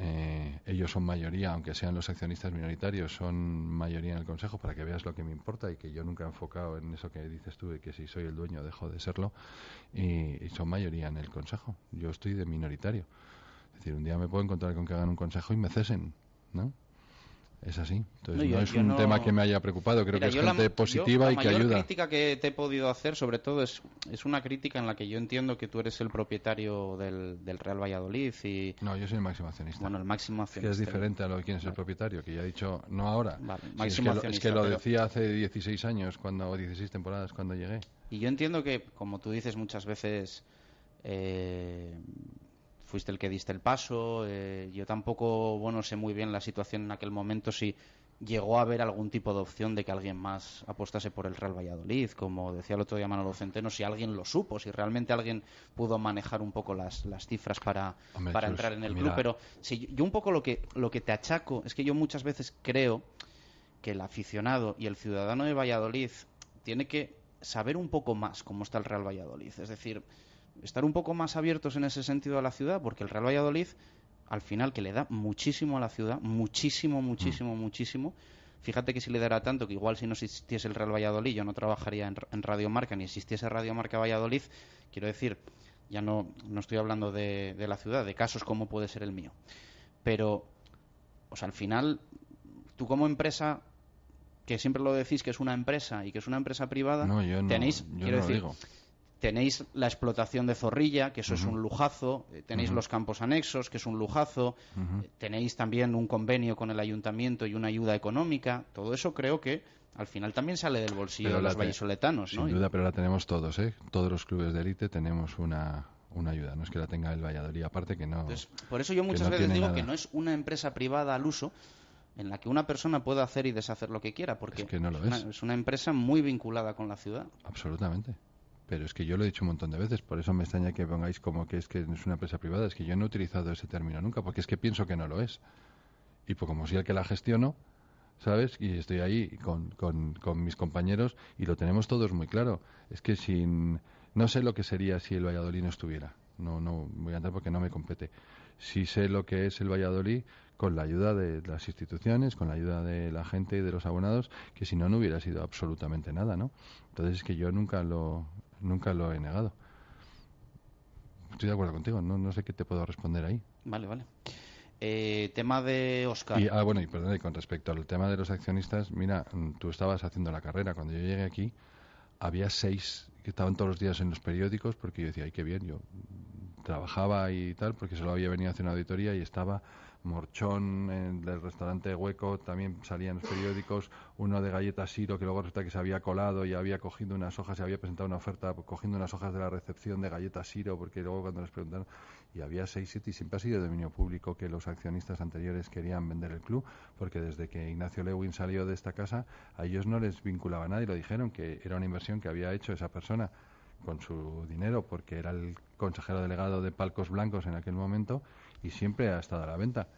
Eh, ellos son mayoría, aunque sean los accionistas minoritarios, son mayoría en el Consejo, para que veas lo que me importa y que yo nunca he enfocado en eso que dices tú, de que si soy el dueño dejo de serlo, y, y son mayoría en el Consejo. Yo estoy de minoritario. Es decir, un día me puedo encontrar con que hagan un Consejo y me cesen, ¿no? Es así. Entonces, no, yo, no es un no... tema que me haya preocupado. Creo Mira, que es gente la, positiva yo, y que ayuda. La crítica que te he podido hacer, sobre todo, es, es una crítica en la que yo entiendo que tú eres el propietario del, del Real Valladolid y... No, yo soy el máximo accionista. Bueno, el máximo accionista. Que es diferente a lo de quién es el propietario, que ya he dicho, no ahora. Vale, sí, máximo es, que lo, es que lo decía hace 16 años, cuando, o 16 temporadas, cuando llegué. Y yo entiendo que, como tú dices muchas veces... Eh, fuiste el que diste el paso. Eh, yo tampoco, bueno, sé muy bien la situación en aquel momento si llegó a haber algún tipo de opción de que alguien más apostase por el Real Valladolid, como decía el otro día Manolo Centeno, si alguien lo supo, si realmente alguien pudo manejar un poco las, las cifras para, Hombre, para Chus, entrar en el mira. club. Pero si yo, yo un poco lo que, lo que te achaco es que yo muchas veces creo que el aficionado y el ciudadano de Valladolid tiene que saber un poco más cómo está el Real Valladolid. Es decir, estar un poco más abiertos en ese sentido a la ciudad, porque el Real Valladolid, al final, que le da muchísimo a la ciudad, muchísimo, muchísimo, mm. muchísimo. Fíjate que si le dará tanto, que igual si no existiese el Real Valladolid, yo no trabajaría en, en Radio Marca, ni existiese Radio Marca Valladolid, quiero decir, ya no, no estoy hablando de, de la ciudad, de casos como puede ser el mío. Pero, o sea, al final, tú como empresa que siempre lo decís que es una empresa y que es una empresa privada, no, yo no, tenéis, yo quiero no decir, lo digo. Tenéis la explotación de Zorrilla, que eso Uh -huh. es un lujazo, eh, tenéis uh -huh. los campos anexos, que es un lujazo, uh -huh. tenéis también un convenio con el ayuntamiento y una ayuda económica, todo eso creo que al final también sale del bolsillo pero de los te... vallisoletanos, Sin ¿no? duda, pero la tenemos todos, ¿eh? Todos los clubes de élite tenemos una, una ayuda, no es que la tenga el Valladolid, aparte que no. Entonces, por eso yo muchas no veces digo nada. que no es una empresa privada al uso, en la que una persona puede hacer y deshacer lo que quiera, porque es, que no lo es, una, es. una, empresa muy vinculada con la ciudad. Absolutamente. Pero es que yo lo he dicho un montón de veces, por eso me extraña que pongáis como que es que es una empresa privada, es que yo no he utilizado ese término nunca, porque es que pienso que no lo es. Y pues como soy el que la gestiono, ¿sabes? Y estoy ahí con, con, con mis compañeros y lo tenemos todos muy claro. Es que sin... No sé lo que sería si el Valladolid no estuviera. No, no voy a entrar porque no me compete. Sí sé lo que es el Valladolid con la ayuda de las instituciones, con la ayuda de la gente y de los abonados, que si no, no hubiera sido absolutamente nada, ¿no? Entonces es que yo nunca lo, nunca lo he negado. Estoy de acuerdo contigo, no, no sé qué te puedo responder ahí. Vale, vale. Eh, tema de Oscar. Y, ah, bueno, y perdón, y con respecto al tema de los accionistas, mira, tú estabas haciendo la carrera. Cuando yo llegué aquí, había seis que estaban todos los días en los periódicos, porque yo decía, ay, qué bien, yo trabajaba y tal, porque solo había venido a hacer una auditoría y estaba Morchón en, del restaurante Hueco, también salía en los periódicos, uno de galletas Siro, que luego resulta que se había colado y había cogido unas hojas, y había presentado una oferta cogiendo unas hojas de la recepción de galletas Siro, porque luego cuando les preguntaron, y había seis, siete, y siempre ha sido dominio público que los accionistas anteriores querían vender el club, porque desde que Ignacio Lewin salió de esta casa, a ellos no les vinculaba nada y lo dijeron, que era una inversión que había hecho esa persona con su dinero, porque era el consejero delegado de Palcos Blancos en aquel momento y siempre ha estado a la venta.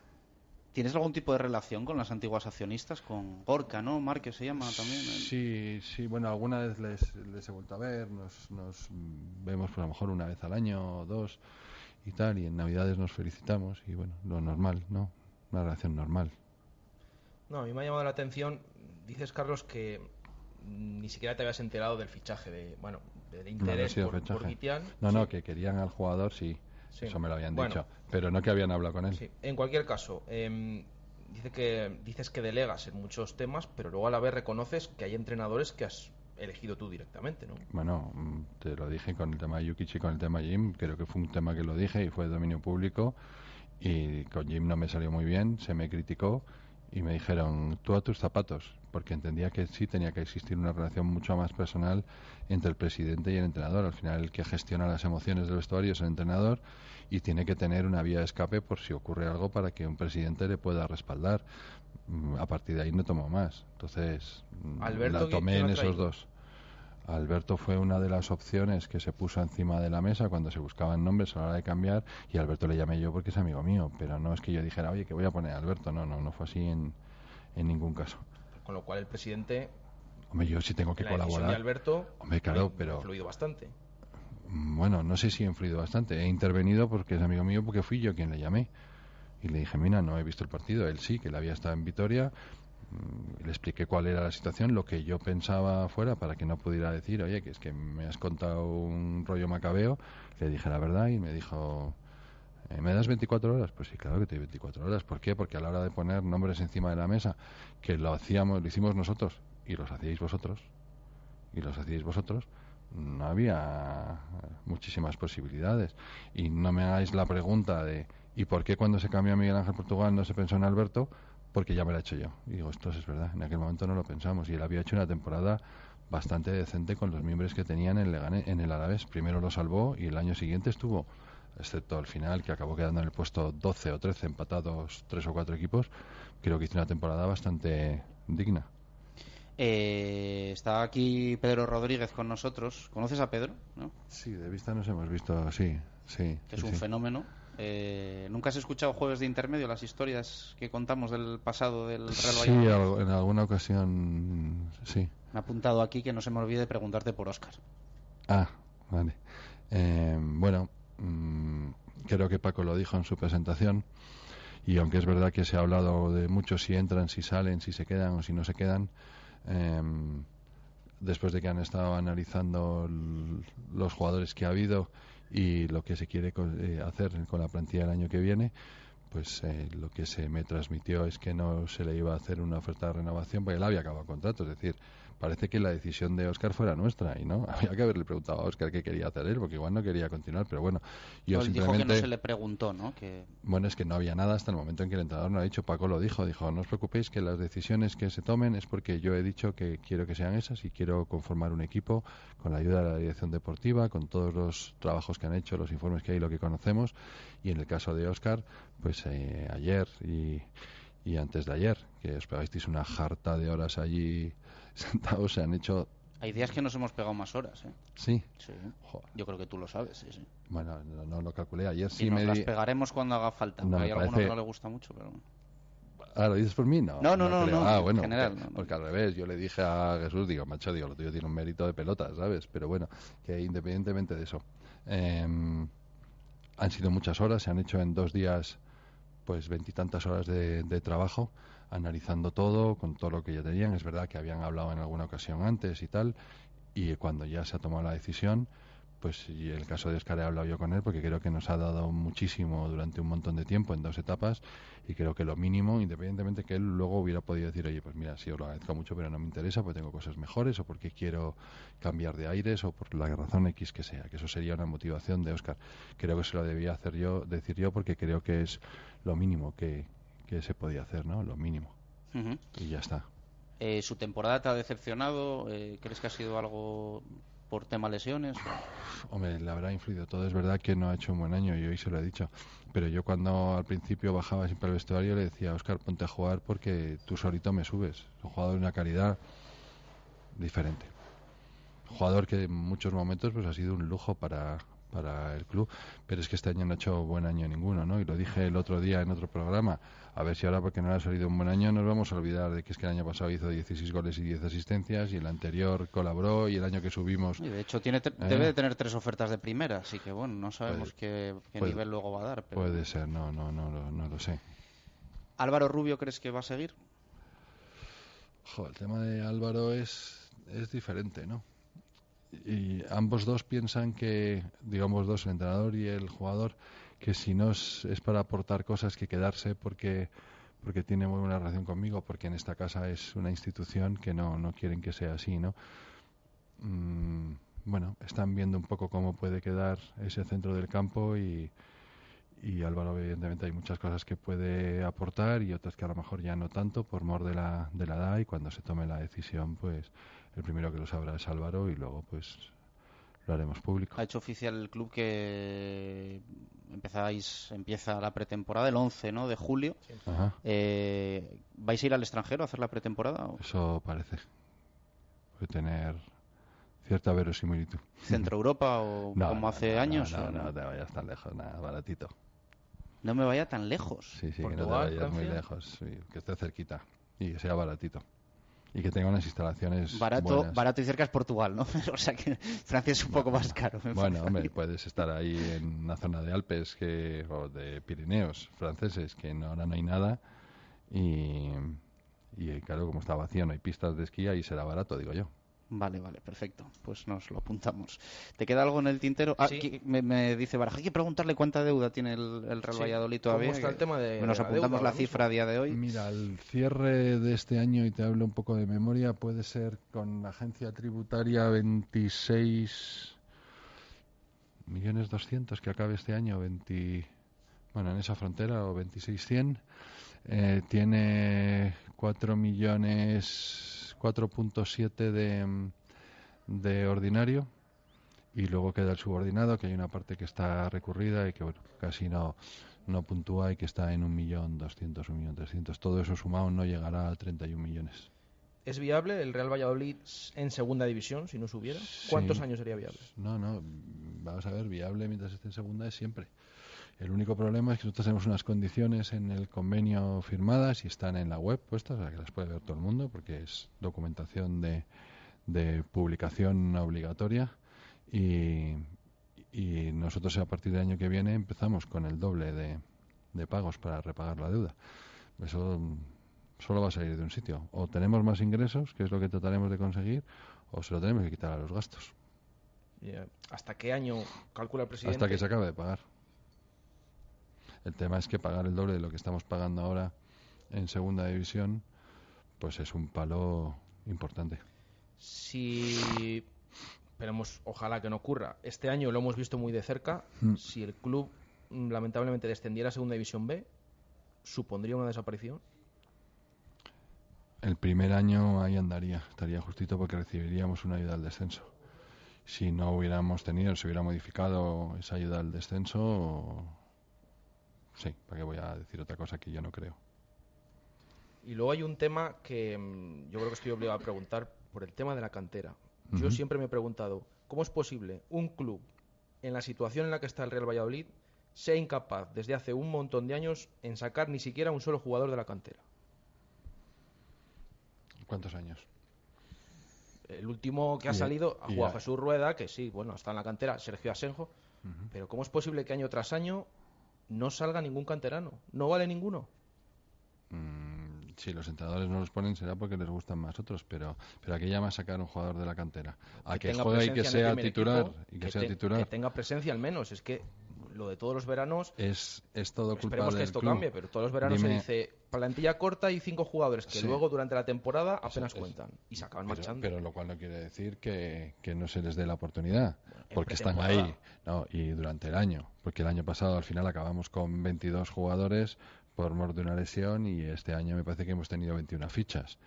¿Tienes algún tipo de relación con las antiguas accionistas? Con Gorka, ¿no? Márquez se llama también. Sí, sí, bueno, alguna vez les, les he vuelto a ver, nos, nos vemos por a lo mejor una vez al año o dos y tal, y en Navidades nos felicitamos y bueno, lo normal, ¿no? Una relación normal. No, a mí me ha llamado la atención, dices Carlos que ni siquiera te habías enterado del fichaje, de bueno, del No, interés no sido por, por. No, Sí. no, que querían al jugador, sí, Sí. eso me lo habían Bueno. dicho, pero no que habían hablado con él. Sí. En cualquier caso, em, dice que dices que delegas en muchos temas, pero luego a la vez reconoces que hay entrenadores que has elegido tú directamente, ¿no? Bueno, mm, te lo dije con el tema de Yukichi con el tema Jim. Creo que fue un tema que lo dije y fue de dominio público. Y con Jim no me salió muy bien, se me criticó y me dijeron, tú a tus zapatos, porque entendía que sí tenía que existir una relación mucho más personal entre el presidente y el entrenador. Al final, el que gestiona las emociones del vestuario es el entrenador y tiene que tener una vía de escape por si ocurre algo para que un presidente le pueda respaldar. Mm, A partir de ahí no tomo más. Entonces, mm, Alberto, la tomé ¿quién en esos dos. Alberto fue una de las opciones que se puso encima de la mesa cuando se buscaban nombres a la hora de cambiar y Alberto le llamé yo porque es amigo mío, pero no es que yo dijera, oye, que voy a poner a Alberto, no, no, no fue así en, en ningún caso. Con lo cual el presidente, Hombre, yo sí tengo que la decisión de colaborar. Alberto, Hombre, claro, ha pero influido bastante. bueno, no sé si he influido bastante. He intervenido porque es amigo mío porque fui yo quien le llamé. Y le dije, mira, no he visto el partido. Él sí, que él había estado en Vitoria. Mm, Le expliqué cuál era la situación, lo que yo pensaba fuera, para que no pudiera decir, oye, que es que me has contado un rollo macabeo. Le dije la verdad y me dijo, "Eh, ¿me das 24 horas? Pues sí, claro que te doy 24 horas. ¿Por qué? Porque a la hora de poner nombres encima de la mesa, que lo hacíamos, lo hicimos nosotros y los hacíais vosotros, y los hacíais vosotros, no había muchísimas posibilidades. Y no me hagáis la pregunta de ¿y por qué cuando se cambió a Miguel Ángel Portugal no se pensó en Alberto? Porque ya me lo he hecho yo. Y digo, esto es verdad, en aquel momento no lo pensamos. Y él había hecho una temporada bastante decente con los miembros que tenían en el, Leganés- en el Alavés. Primero lo salvó y el año siguiente estuvo, excepto al final, que acabó quedando en el puesto 12 o 13, empatados tres o cuatro equipos. Creo que hizo una temporada bastante digna. Eh, está aquí Pedro Rodríguez con nosotros. ¿Conoces a Pedro? ¿No? Sí, de vista nos hemos visto, sí, sí. Que es sí, un sí. fenómeno. Eh, ¿Nunca has escuchado Jueves de Intermedio, las historias que contamos del pasado del Real Sí, algo- en alguna ocasión, sí. Me ha apuntado aquí que no se me olvide preguntarte por Óscar. Ah, vale. Eh, bueno, mm, creo que Paco lo dijo en su presentación. Y aunque es verdad que se ha hablado de muchos si entran, si salen, si se quedan o si no se quedan, eh, después de que han estado analizando los jugadores que ha habido y lo que se quiere eh, hacer con la plantilla el año que viene, pues eh, lo que se me transmitió es que no se le iba a hacer una oferta de renovación porque él había acabado contrato. Es decir, parece que la decisión de Oscar fuera nuestra y no. Había que haberle preguntado a Oscar qué quería hacer él porque igual no quería continuar. Pero bueno, yo Él dijo que simplemente. no se le preguntó, ¿no? Que Bueno, es que no había nada hasta el momento en que el entrenador no ha dicho, Paco lo dijo, dijo, no os preocupéis que las decisiones que se tomen es porque yo he dicho que quiero que sean esas y quiero conformar un equipo con la ayuda de la dirección deportiva, con todos los trabajos que han hecho, los informes que hay, lo que conocemos. Y en el caso de Oscar, pues eh, ayer y, y antes de ayer, que os pegasteis una jarta de horas allí sentados, se han hecho... hay días que nos hemos pegado más horas, ¿eh? Sí, Sí. Yo creo que tú lo sabes, sí, sí. bueno, no, no lo calculé, ayer y sí nos me... las di- pegaremos cuando haga falta. No, hay alguno parece- que no le gusta mucho, pero... Ah, ¿lo dices por mí? No, No, no, no, no, Ah, en bueno, general, porque, porque al revés, yo le dije a Jesús, digo, macho, digo, lo tuyo tiene un mérito de pelota, ¿sabes? Pero bueno, que independientemente de eso, eh, han sido muchas horas, se han hecho en dos días, pues veintitantas horas de, de trabajo, analizando todo, con todo lo que ya tenían. Es verdad que habían hablado en alguna ocasión antes y tal, y cuando ya se ha tomado la decisión, pues y el caso de Oscar he hablado yo con él porque creo que nos ha dado muchísimo durante un montón de tiempo en dos etapas y creo que lo mínimo, independientemente que él luego hubiera podido decir, oye, pues mira, sí os lo agradezco mucho, pero no me interesa, porque tengo cosas mejores o porque quiero cambiar de aires o por la razón X que sea, que eso sería una motivación de Oscar. Creo que se lo debía hacer yo, decir yo, porque creo que es lo mínimo que, que se podía hacer, ¿no? Lo mínimo. Y ya está. Eh, ¿Su temporada te ha decepcionado? Eh, ¿Crees que ha sido algo por tema lesiones? Hombre, le habrá influido todo. Es verdad que no ha hecho un buen año y hoy se lo he dicho. Pero yo cuando al principio bajaba siempre al vestuario le decía, Oscar, ponte a jugar porque tú solito me subes. Es un jugador de una calidad diferente. Un jugador que en muchos momentos pues ha sido un lujo para, para el club, pero es que este año no ha hecho buen año ninguno, ¿no? Y lo dije el otro día en otro programa, a ver si ahora porque no le ha salido un buen año nos vamos a olvidar de que es que el año pasado hizo 16 goles y 10 asistencias y el anterior colaboró y el año que subimos... Y de hecho tiene ¿Eh? debe de tener tres ofertas de primera, así que bueno, no sabemos qué, qué puede- nivel luego va a dar. Pero... Puede ser, no, no, no, no, no lo sé. Álvaro Rubio, ¿crees que va a seguir? Jo, el tema de Álvaro es, es diferente, ¿no? Y ambos dos piensan que, digamos dos, el entrenador y el jugador, que si no es, es para aportar cosas que quedarse porque porque tiene muy buena relación conmigo, porque en esta casa es una institución que no, no quieren que sea así, ¿no? Mm, bueno, están viendo un poco cómo puede quedar ese centro del campo y, y Álvaro evidentemente hay muchas cosas que puede aportar y otras que a lo mejor ya no tanto por mor de la, de la edad y cuando se tome la decisión pues el primero que lo sabrá es Álvaro y luego pues lo haremos público. Ha hecho oficial el club que empezáis, empieza la pretemporada el 11 ¿no? de julio. Ajá. Eh, ¿Vais a ir al extranjero a hacer la pretemporada? o Eso parece. Puede tener cierta verosimilitud. ¿Centro Europa o No, como no, hace no, años? No, o no, no te vayas tan lejos, nada, baratito. No me vaya tan lejos. Sí, sí, que no te muy lejos, sí, que esté cerquita y que sea baratito. Y que tenga unas instalaciones Barato, buenas. barato y cerca es Portugal, ¿no? o sea que Francia es un poco más caro. me Bueno, parece. hombre, puedes estar ahí en una zona de Alpes que, o de Pirineos franceses, que no, ahora no hay nada. Y, y claro, como está vacío, no hay pistas de esquí, ahí será barato, digo yo. Vale, vale, perfecto. Pues nos lo apuntamos. ¿Te queda algo en el tintero? Ah, Sí. me, me dice Baraja, hay que preguntarle cuánta deuda tiene el, el Real Sí. Valladolid ¿Cómo todavía. está el tema de- Nos la apuntamos deuda la cifra a día de hoy. Mira, el cierre de este año, y te hablo un poco de memoria, puede ser con la agencia tributaria 26 millones 200 que acabe este año, 20, bueno, en esa frontera, o 2600. Eh, tiene 4 millones, 4.7 de, de ordinario y luego queda el subordinado, que hay una parte que está recurrida y que bueno, casi no, no puntúa y que está en un millón doscientos, un millón trescientos. Todo eso sumado no llegará a 31 millones. ¿Es viable el Real Valladolid en segunda división si no subiera? ¿Cuántos años sería viable? No, no, vamos a ver, viable mientras esté en segunda es siempre. El único problema es que nosotros tenemos unas condiciones en el convenio firmadas y están en la web puestas, o sea que las puede ver todo el mundo porque es documentación de, de publicación obligatoria y, y nosotros a partir del año que viene empezamos con el doble de, de pagos para repagar la deuda. Eso mm, solo va a salir de un sitio. O tenemos más ingresos, que es lo que trataremos de conseguir, o se lo tenemos que quitar a los gastos. ¿Hasta qué año calcula el presidente? Hasta que se acabe de pagar. El tema es que pagar el doble de lo que estamos pagando ahora en segunda división, pues es un palo importante. Si esperemos, ojalá que no ocurra. Este año lo hemos visto muy de cerca. Mm. Si el club mm, lamentablemente descendiera a segunda división B, supondría una desaparición. El primer año ahí andaría, estaría justito porque recibiríamos una ayuda al descenso. Si no hubiéramos tenido, se hubiera modificado esa ayuda al descenso, sí, ¿para qué voy a decir otra cosa que yo no creo? Y luego hay un tema que mm, yo creo que estoy obligado a preguntar por el tema de la cantera. Yo siempre me he preguntado, ¿cómo es posible un club en la situación en la que está el Real Valladolid sea incapaz desde hace un montón de años en sacar ni siquiera un solo jugador de la cantera? ¿Cuántos años? El último que ha salido ha jugado a- Jesús Rueda, que sí, bueno, está en la cantera, Sergio Asenjo, pero ¿cómo es posible que año tras año no salga ningún canterano? ¿No vale ninguno? Mm, si los entrenadores no los ponen será porque les gustan más otros, pero pero ¿a qué llama sacar un jugador de la cantera? A que, tenga juegue y que sea titular equipo, y que, sea te- titular. que tenga presencia al menos. Es que lo de todos los veranos, Es, es todo culpa esperemos que esto club. cambie, pero todos los veranos Dime- se dice plantilla corta y cinco jugadores que Sí. luego durante la temporada apenas cuentan y se acaban Pero, marchando. pero lo cual no quiere decir que, que no se les dé la oportunidad, porque están ahí no, y durante el año, porque el año pasado al final acabamos con 22 jugadores por mor de una lesión y este año me parece que hemos tenido 21 fichas.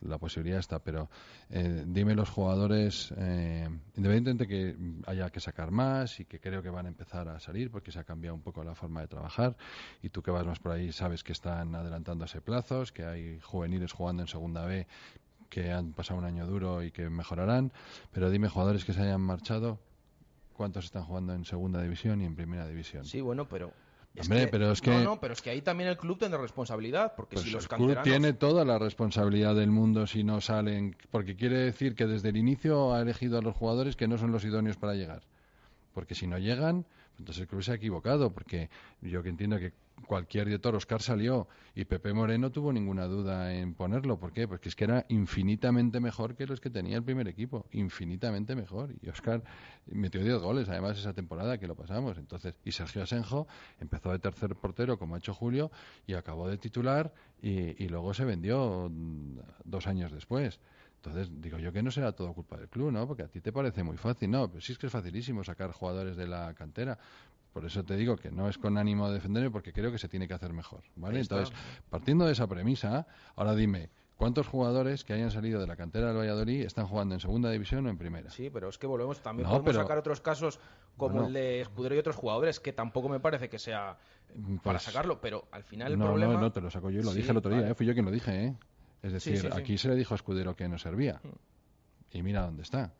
La posibilidad está, pero eh, dime los jugadores, eh, independientemente que haya que sacar más y que creo que van a empezar a salir porque se ha cambiado un poco la forma de trabajar y tú que vas más por ahí sabes que están adelantándose plazos, que hay juveniles jugando en segunda B que han pasado un año duro y que mejorarán, pero dime jugadores que se hayan marchado, cuántos están jugando en segunda división y en primera división. Sí, bueno, pero Hombre, pero es que... No, no, pero es que ahí también el club tendrá responsabilidad, porque Pues si los el club tiene toda la responsabilidad del mundo si no salen, porque quiere decir que desde el inicio ha elegido a los jugadores que no son los idóneos para llegar. Porque si no llegan, entonces el club se ha equivocado, porque yo que entiendo que cualquier director, Oscar salió y Pepe Moreno tuvo ninguna duda en ponerlo. ¿Por qué? Porque es que era infinitamente mejor que los que tenía el primer equipo, infinitamente mejor. Y Oscar metió 10 goles, además, esa temporada que lo pasamos. Entonces, y Sergio Asenjo empezó de tercer portero, como ha hecho Julio, y acabó de titular y, luego se vendió dos años después. Entonces, digo yo que no será todo culpa del club, ¿no? Porque a ti te parece muy fácil, ¿no? Pero sí es que es facilísimo sacar jugadores de la cantera. Por eso te digo que no es con ánimo de defenderme, porque creo que se tiene que hacer mejor, ¿vale? Entonces, partiendo de esa premisa, ahora dime, ¿cuántos jugadores que hayan salido de la cantera del Valladolid están jugando en segunda división o en primera? Sí, pero es que volvemos, también No, podemos pero- sacar otros casos como el de Escudero y otros jugadores, que tampoco me parece que sea eh, para Pues- sacarlo, pero al final el no, problema... no, no, te lo saco yo y lo Sí, dije el otro día, vale. ¿eh? fui yo quien lo dije, ¿eh? Es decir, sí, sí. aquí se le dijo a Escudero que no servía. Y mira dónde está.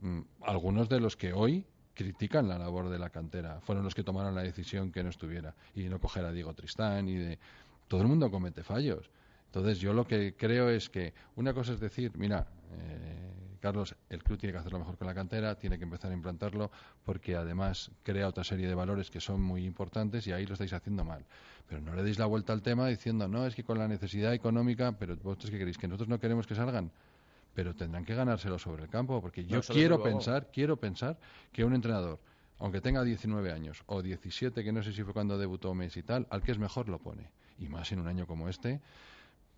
Mm, Algunos de los que hoy critican la labor de la cantera fueron los que tomaron la decisión que no estuviera y no coger a Diego Tristán y de todo el mundo comete fallos. Entonces yo lo que creo es que una cosa es decir, mira, eh, Carlos, el club tiene que hacerlo mejor con la cantera, tiene que empezar a implantarlo porque además crea otra serie de valores que son muy importantes y ahí lo estáis haciendo mal. Pero no le deis la vuelta al tema diciendo, no, es que con la necesidad económica, pero vosotros qué queréis, que nosotros no queremos que salgan pero tendrán que ganárselo sobre el campo, porque yo No, quiero pensar, quiero pensar que un entrenador, aunque tenga 19 años o 17, que no sé si fue cuando debutó Messi y tal, al que es mejor lo pone. Y más en un año como este,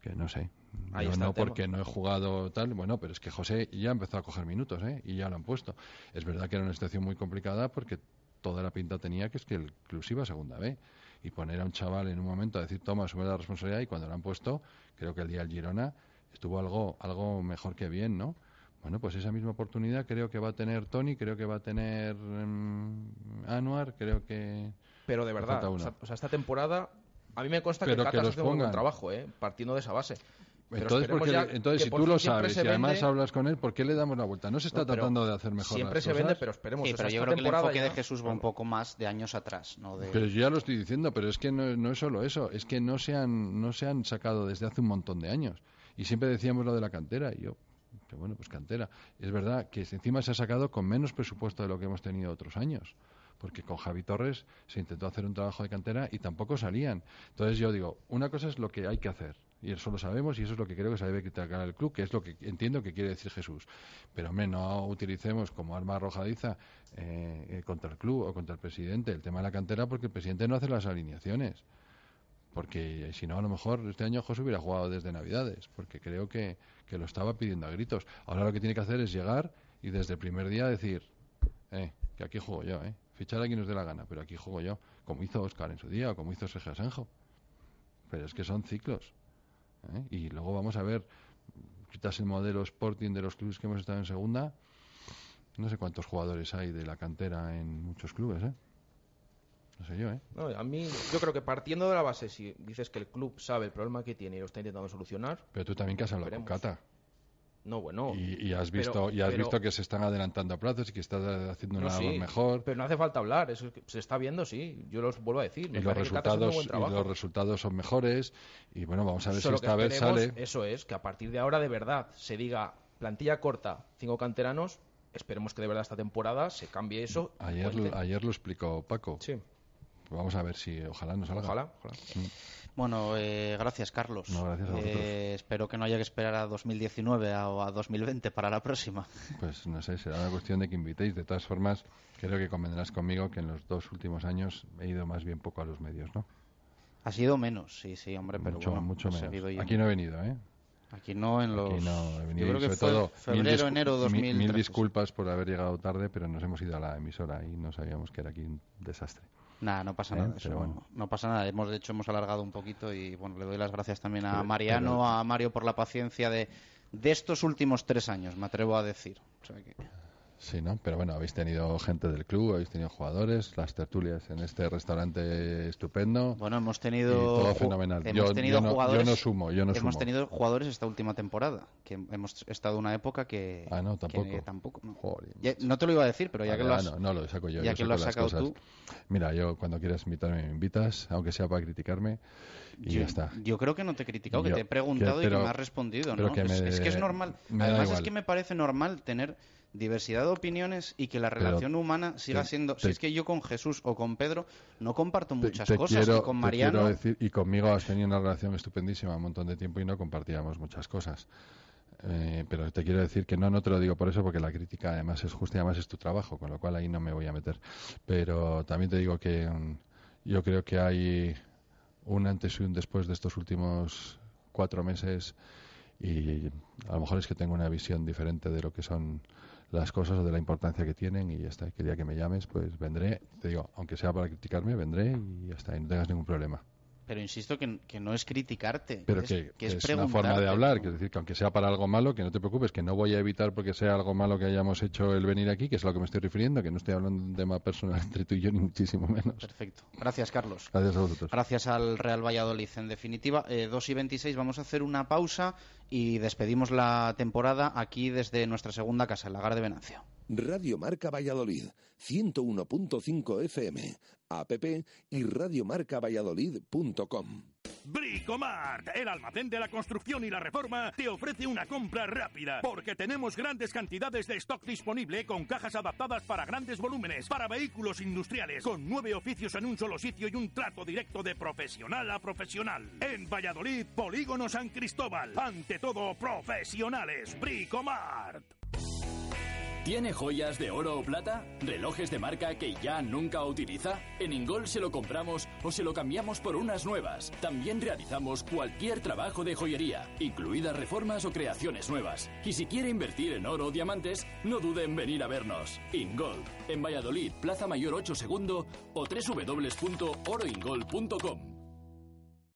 que no sé. Ahí yo está no porque no he jugado tal, bueno, pero es que José ya empezó a coger minutos, ¿eh? Y ya lo han puesto. Es verdad que era una situación muy complicada porque toda la pinta tenía que es que el club iba a segunda B. Y poner a un chaval en un momento a decir, toma, asume la responsabilidad, y cuando lo han puesto, creo que el día del Girona estuvo algo, algo mejor que bien, ¿no? Bueno, pues esa misma oportunidad creo que va a tener Tony, creo que va a tener em, Anuar, creo que... Pero de verdad, sea, o sea, esta temporada a mí me consta Pero que los hace un buen pongan. trabajo, ¿eh? partiendo de esa base. Pero Entonces, porque ya entonces que si por tú lo sabes y además vende- hablas con él, ¿por qué le damos la vuelta? No se está No, tratando de hacer mejor siempre las se cosas. vende, pero esperemos. Sí, o sea, pero yo creo que el temporada enfoque de ya- Jesús va un poco más de años atrás, ¿no? De... Pero yo ya lo estoy diciendo, pero es que no, no es solo eso, es que no se, han, no se han sacado desde hace un montón de años. Y siempre decíamos lo de la cantera, y yo, que bueno, pues cantera. Es verdad que encima se ha sacado con menos presupuesto de lo que hemos tenido otros años. Porque con Javi Torres se intentó hacer un trabajo de cantera y tampoco salían. Entonces yo digo, una cosa es lo que hay que hacer, y eso lo sabemos, y eso es lo que creo que se debe criticar al club, que es lo que entiendo que quiere decir Jesús. Pero hombre, no utilicemos como arma arrojadiza eh, eh, contra el club o contra el presidente el tema de la cantera, porque el presidente no hace las alineaciones. Porque si no, a lo mejor este año José hubiera jugado desde Navidades, porque creo que, que lo estaba pidiendo a gritos. Ahora lo que tiene que hacer es llegar y desde el primer día decir, eh, que aquí juego yo, eh. Fichar a quien nos dé la gana, pero aquí juego yo, como hizo Oscar en su día o como hizo Sergio Asenjo. Pero es que son ciclos. ¿eh? Y luego vamos a ver, quitas el modelo Sporting de los clubes que hemos estado en segunda, no sé cuántos jugadores hay de la cantera en muchos clubes, ¿eh? No sé yo, ¿eh? No, a mí, yo creo que partiendo de la base, si dices que el club sabe el problema que tiene y lo está intentando solucionar, Pero tú también que has hablado con. Cata. No, bueno. Y, y has pero- visto y has pero- visto que se están adelantando a plazos y que estás haciendo una labor sí, mejor. Pero no hace falta hablar, eso se está viendo, sí. Yo los vuelvo a decir. me y los resultados y los resultados son mejores y bueno vamos a ver Solo si esta vez sale Eso es, que a partir de ahora de verdad se diga plantilla corta, cinco canteranos. Esperemos que de verdad esta temporada se cambie eso. ayer ayer lo explicó Paco Sí. Vamos a ver si ojalá nos salga Ojalá, ojalá. Mm. Bueno, eh, gracias, Carlos. No, gracias a vosotros. Eh, espero que no haya que esperar a 2019 a- o a 2020 para la próxima. pues no sé será una cuestión de que invitéis de todas formas creo que convendrás conmigo que en los dos últimos años he ido más bien poco a los medios no Ha sido menos, sí, sí, hombre, pero mucho bueno, mucho menos aquí no he venido eh Aquí no, en los... Aquí no he venido Yo creo que sobre fue todo mil febrero, enero mil- 2013. mil disculpas por haber llegado tarde pero nos hemos ido a la emisora y no sabíamos que era aquí un desastre Nada, no pasa Eh, nada. pero bueno. No pasa nada. Hemos, de hecho, hemos alargado un poquito y bueno, le doy las gracias también a Mariano, a Mario por la paciencia de, de estos últimos tres años, me atrevo a decir. O sea que- Sí, ¿no? Pero bueno, habéis tenido gente del club, habéis tenido jugadores, las tertulias en este restaurante estupendo. Bueno, hemos tenido. Todo fenomenal. Hemos yo, tenido yo no, jugadores. yo no sumo, yo no hemos sumo. tenido jugadores esta última temporada. Que hemos estado una época que. Ah, no, que tampoco. tampoco, no. Joder, Ya- no te lo iba a decir, pero ya Vale, que lo ah, has. no, no, lo saco yo. ya que lo has sacado cosas. tú. Mira, yo cuando quieras invitarme me invitas, aunque sea para criticarme, y yo, ya está. yo creo que no te he criticado, que te he preguntado que- y que me has respondido, ¿no? que es, me- es que es normal. Además, es que me parece normal tener diversidad de opiniones y que la Pero relación humana siga te- siendo. te- si es que yo con Jesús o con Pedro no comparto muchas te cosas, quiero- y con Mariano. decir, y conmigo has tenido una relación estupendísima un montón de tiempo y no compartíamos muchas cosas. Eh, pero te quiero decir que no, no te lo digo por eso, porque la crítica además es justa y además es tu trabajo, con lo cual ahí no me voy a meter. Pero también te digo que mm, yo creo que hay un antes y un después de estos últimos cuatro meses y a lo mejor es que tengo una visión diferente de lo que son las cosas o de la importancia que tienen y ya está. Que el día que me llames, pues vendré, te digo, aunque sea para criticarme, vendré y ya está, y no tengas ningún problema. Pero insisto que, que no es criticarte, Pero que, que es, es una forma de hablar, que es decir, que aunque sea para algo malo, que no te preocupes, que no voy a evitar porque sea algo malo que hayamos hecho el venir aquí, que es a lo que me estoy refiriendo, que no estoy hablando de un tema personal entre tú y yo, ni muchísimo menos. Perfecto. Gracias, Carlos. Gracias a vosotros. Gracias al Real Valladolid. En definitiva, eh, 2 y 26 vamos a hacer una pausa y despedimos la temporada aquí desde nuestra segunda casa, el Lagar de Venancio. Radio Marca Valladolid, 101.5 FM, app y radiomarcavalladolid.com. Bricomart, el almacén de la construcción y la reforma, te ofrece una compra rápida porque tenemos grandes cantidades de stock disponible con cajas adaptadas para grandes volúmenes, para vehículos industriales, con nueve oficios en un solo sitio y un trato directo de profesional a profesional. En Valladolid, Polígono San Cristóbal, ante todo profesionales, Bricomart. ¿Tiene joyas de oro o plata? ¿Relojes de marca que ya nunca utiliza? En Ingol se lo compramos o se lo cambiamos por unas nuevas. También realizamos cualquier trabajo de joyería, incluidas reformas o creaciones nuevas. Y si quiere invertir en oro o diamantes, no dude en venir a vernos. Ingol, en Valladolid, Plaza Mayor 8 Segundo o www.oroingol.com.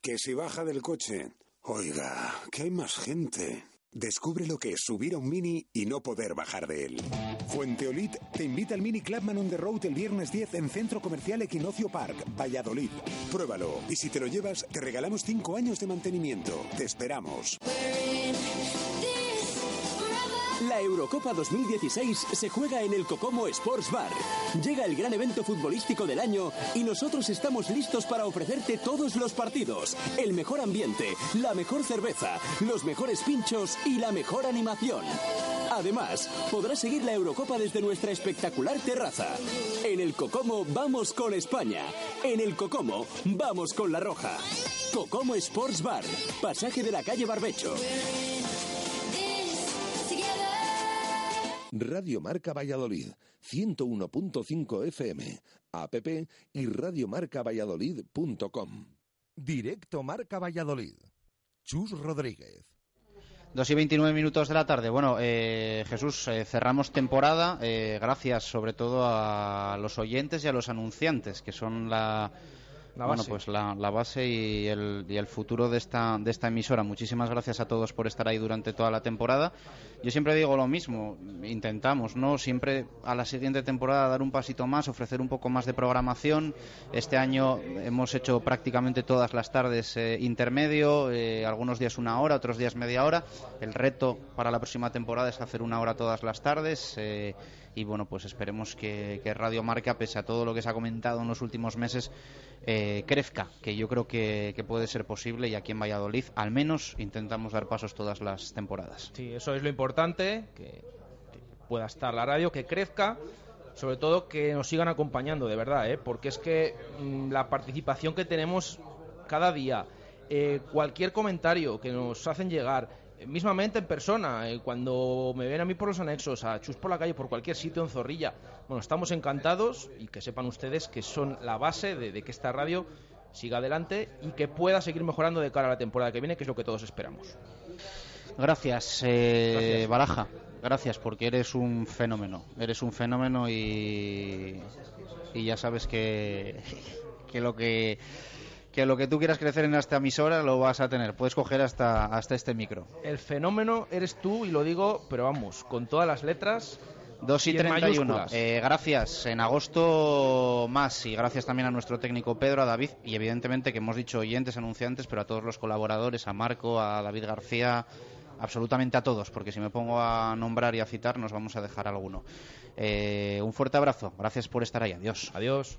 que si baja del coche. Oiga, que hay más gente. Descubre lo que es subir a un Mini y no poder bajar de él. Fuenteolit te invita al Mini Clubman on the Road el viernes 10 en Centro Comercial Equinoccio Park, Valladolid. Pruébalo y si te lo llevas, te regalamos 5 años de mantenimiento. Te esperamos. La Eurocopa 2016 se juega en el Cocomo Sports Bar. Llega el gran evento futbolístico del año y nosotros estamos listos para ofrecerte todos los partidos, el mejor ambiente, la mejor cerveza, los mejores pinchos y la mejor animación. Además, podrás seguir la Eurocopa desde nuestra espectacular terraza. En el Cocomo vamos con España. En el Cocomo vamos con la Roja. Cocomo Sports Bar, pasaje de la calle Barbecho. Radio Marca Valladolid, 101.5 FM, app y radiomarcavalladolid.com. Directo Marca Valladolid. Chus Rodríguez. 2 y 29 minutos de la tarde. Bueno, eh, Jesús, eh, cerramos temporada. eh, gracias sobre todo a los oyentes y a los anunciantes, que son la, La bueno, pues la, la base y el, y el futuro de esta, de esta emisora. Muchísimas gracias a todos por estar ahí durante toda la temporada. Yo siempre digo lo mismo, intentamos, ¿no? Siempre a la siguiente temporada dar un pasito más, ofrecer un poco más de programación. Este año hemos hecho prácticamente todas las tardes eh, intermedio, eh, algunos días una hora, otros días media hora. El reto para la próxima temporada es hacer una hora todas las tardes. eh, y bueno, pues esperemos que, Radio Marca, pese a todo lo que se ha comentado en los últimos meses, eh, crezca, que yo creo que, puede ser posible y aquí en Valladolid al menos intentamos dar pasos todas las temporadas. Sí, eso es lo importante, que, pueda estar la radio, que crezca, sobre todo que nos sigan acompañando, de verdad, ¿eh? porque es que mm, la participación que tenemos cada día, eh, cualquier comentario que nos hacen llegar, mismamente en persona, eh, cuando me ven a mí por los anexos, a Chus por la calle, por cualquier sitio en Zorrilla, bueno, estamos encantados y que sepan ustedes que son la base de, de que esta radio siga adelante y que pueda seguir mejorando de cara a la temporada que viene, que es lo que todos esperamos. Gracias, eh, Gracias. Baraja. Gracias porque eres un fenómeno. Eres un fenómeno y, y ya sabes que, que lo que que lo que tú quieras crecer en esta emisora lo vas a tener. Puedes coger hasta, hasta este micro. El fenómeno eres tú y lo digo, pero vamos, con todas las letras. 2 y en 31. mayúsculas. Eh, gracias. En agosto más y gracias también a nuestro técnico Pedro, a David y evidentemente que hemos dicho oyentes, anunciantes, pero a todos los colaboradores, a Marco, a David García, absolutamente a todos, porque si me pongo a nombrar y a citar nos vamos a dejar alguno. Eh, un fuerte abrazo. Gracias por estar ahí. Adiós. Adiós.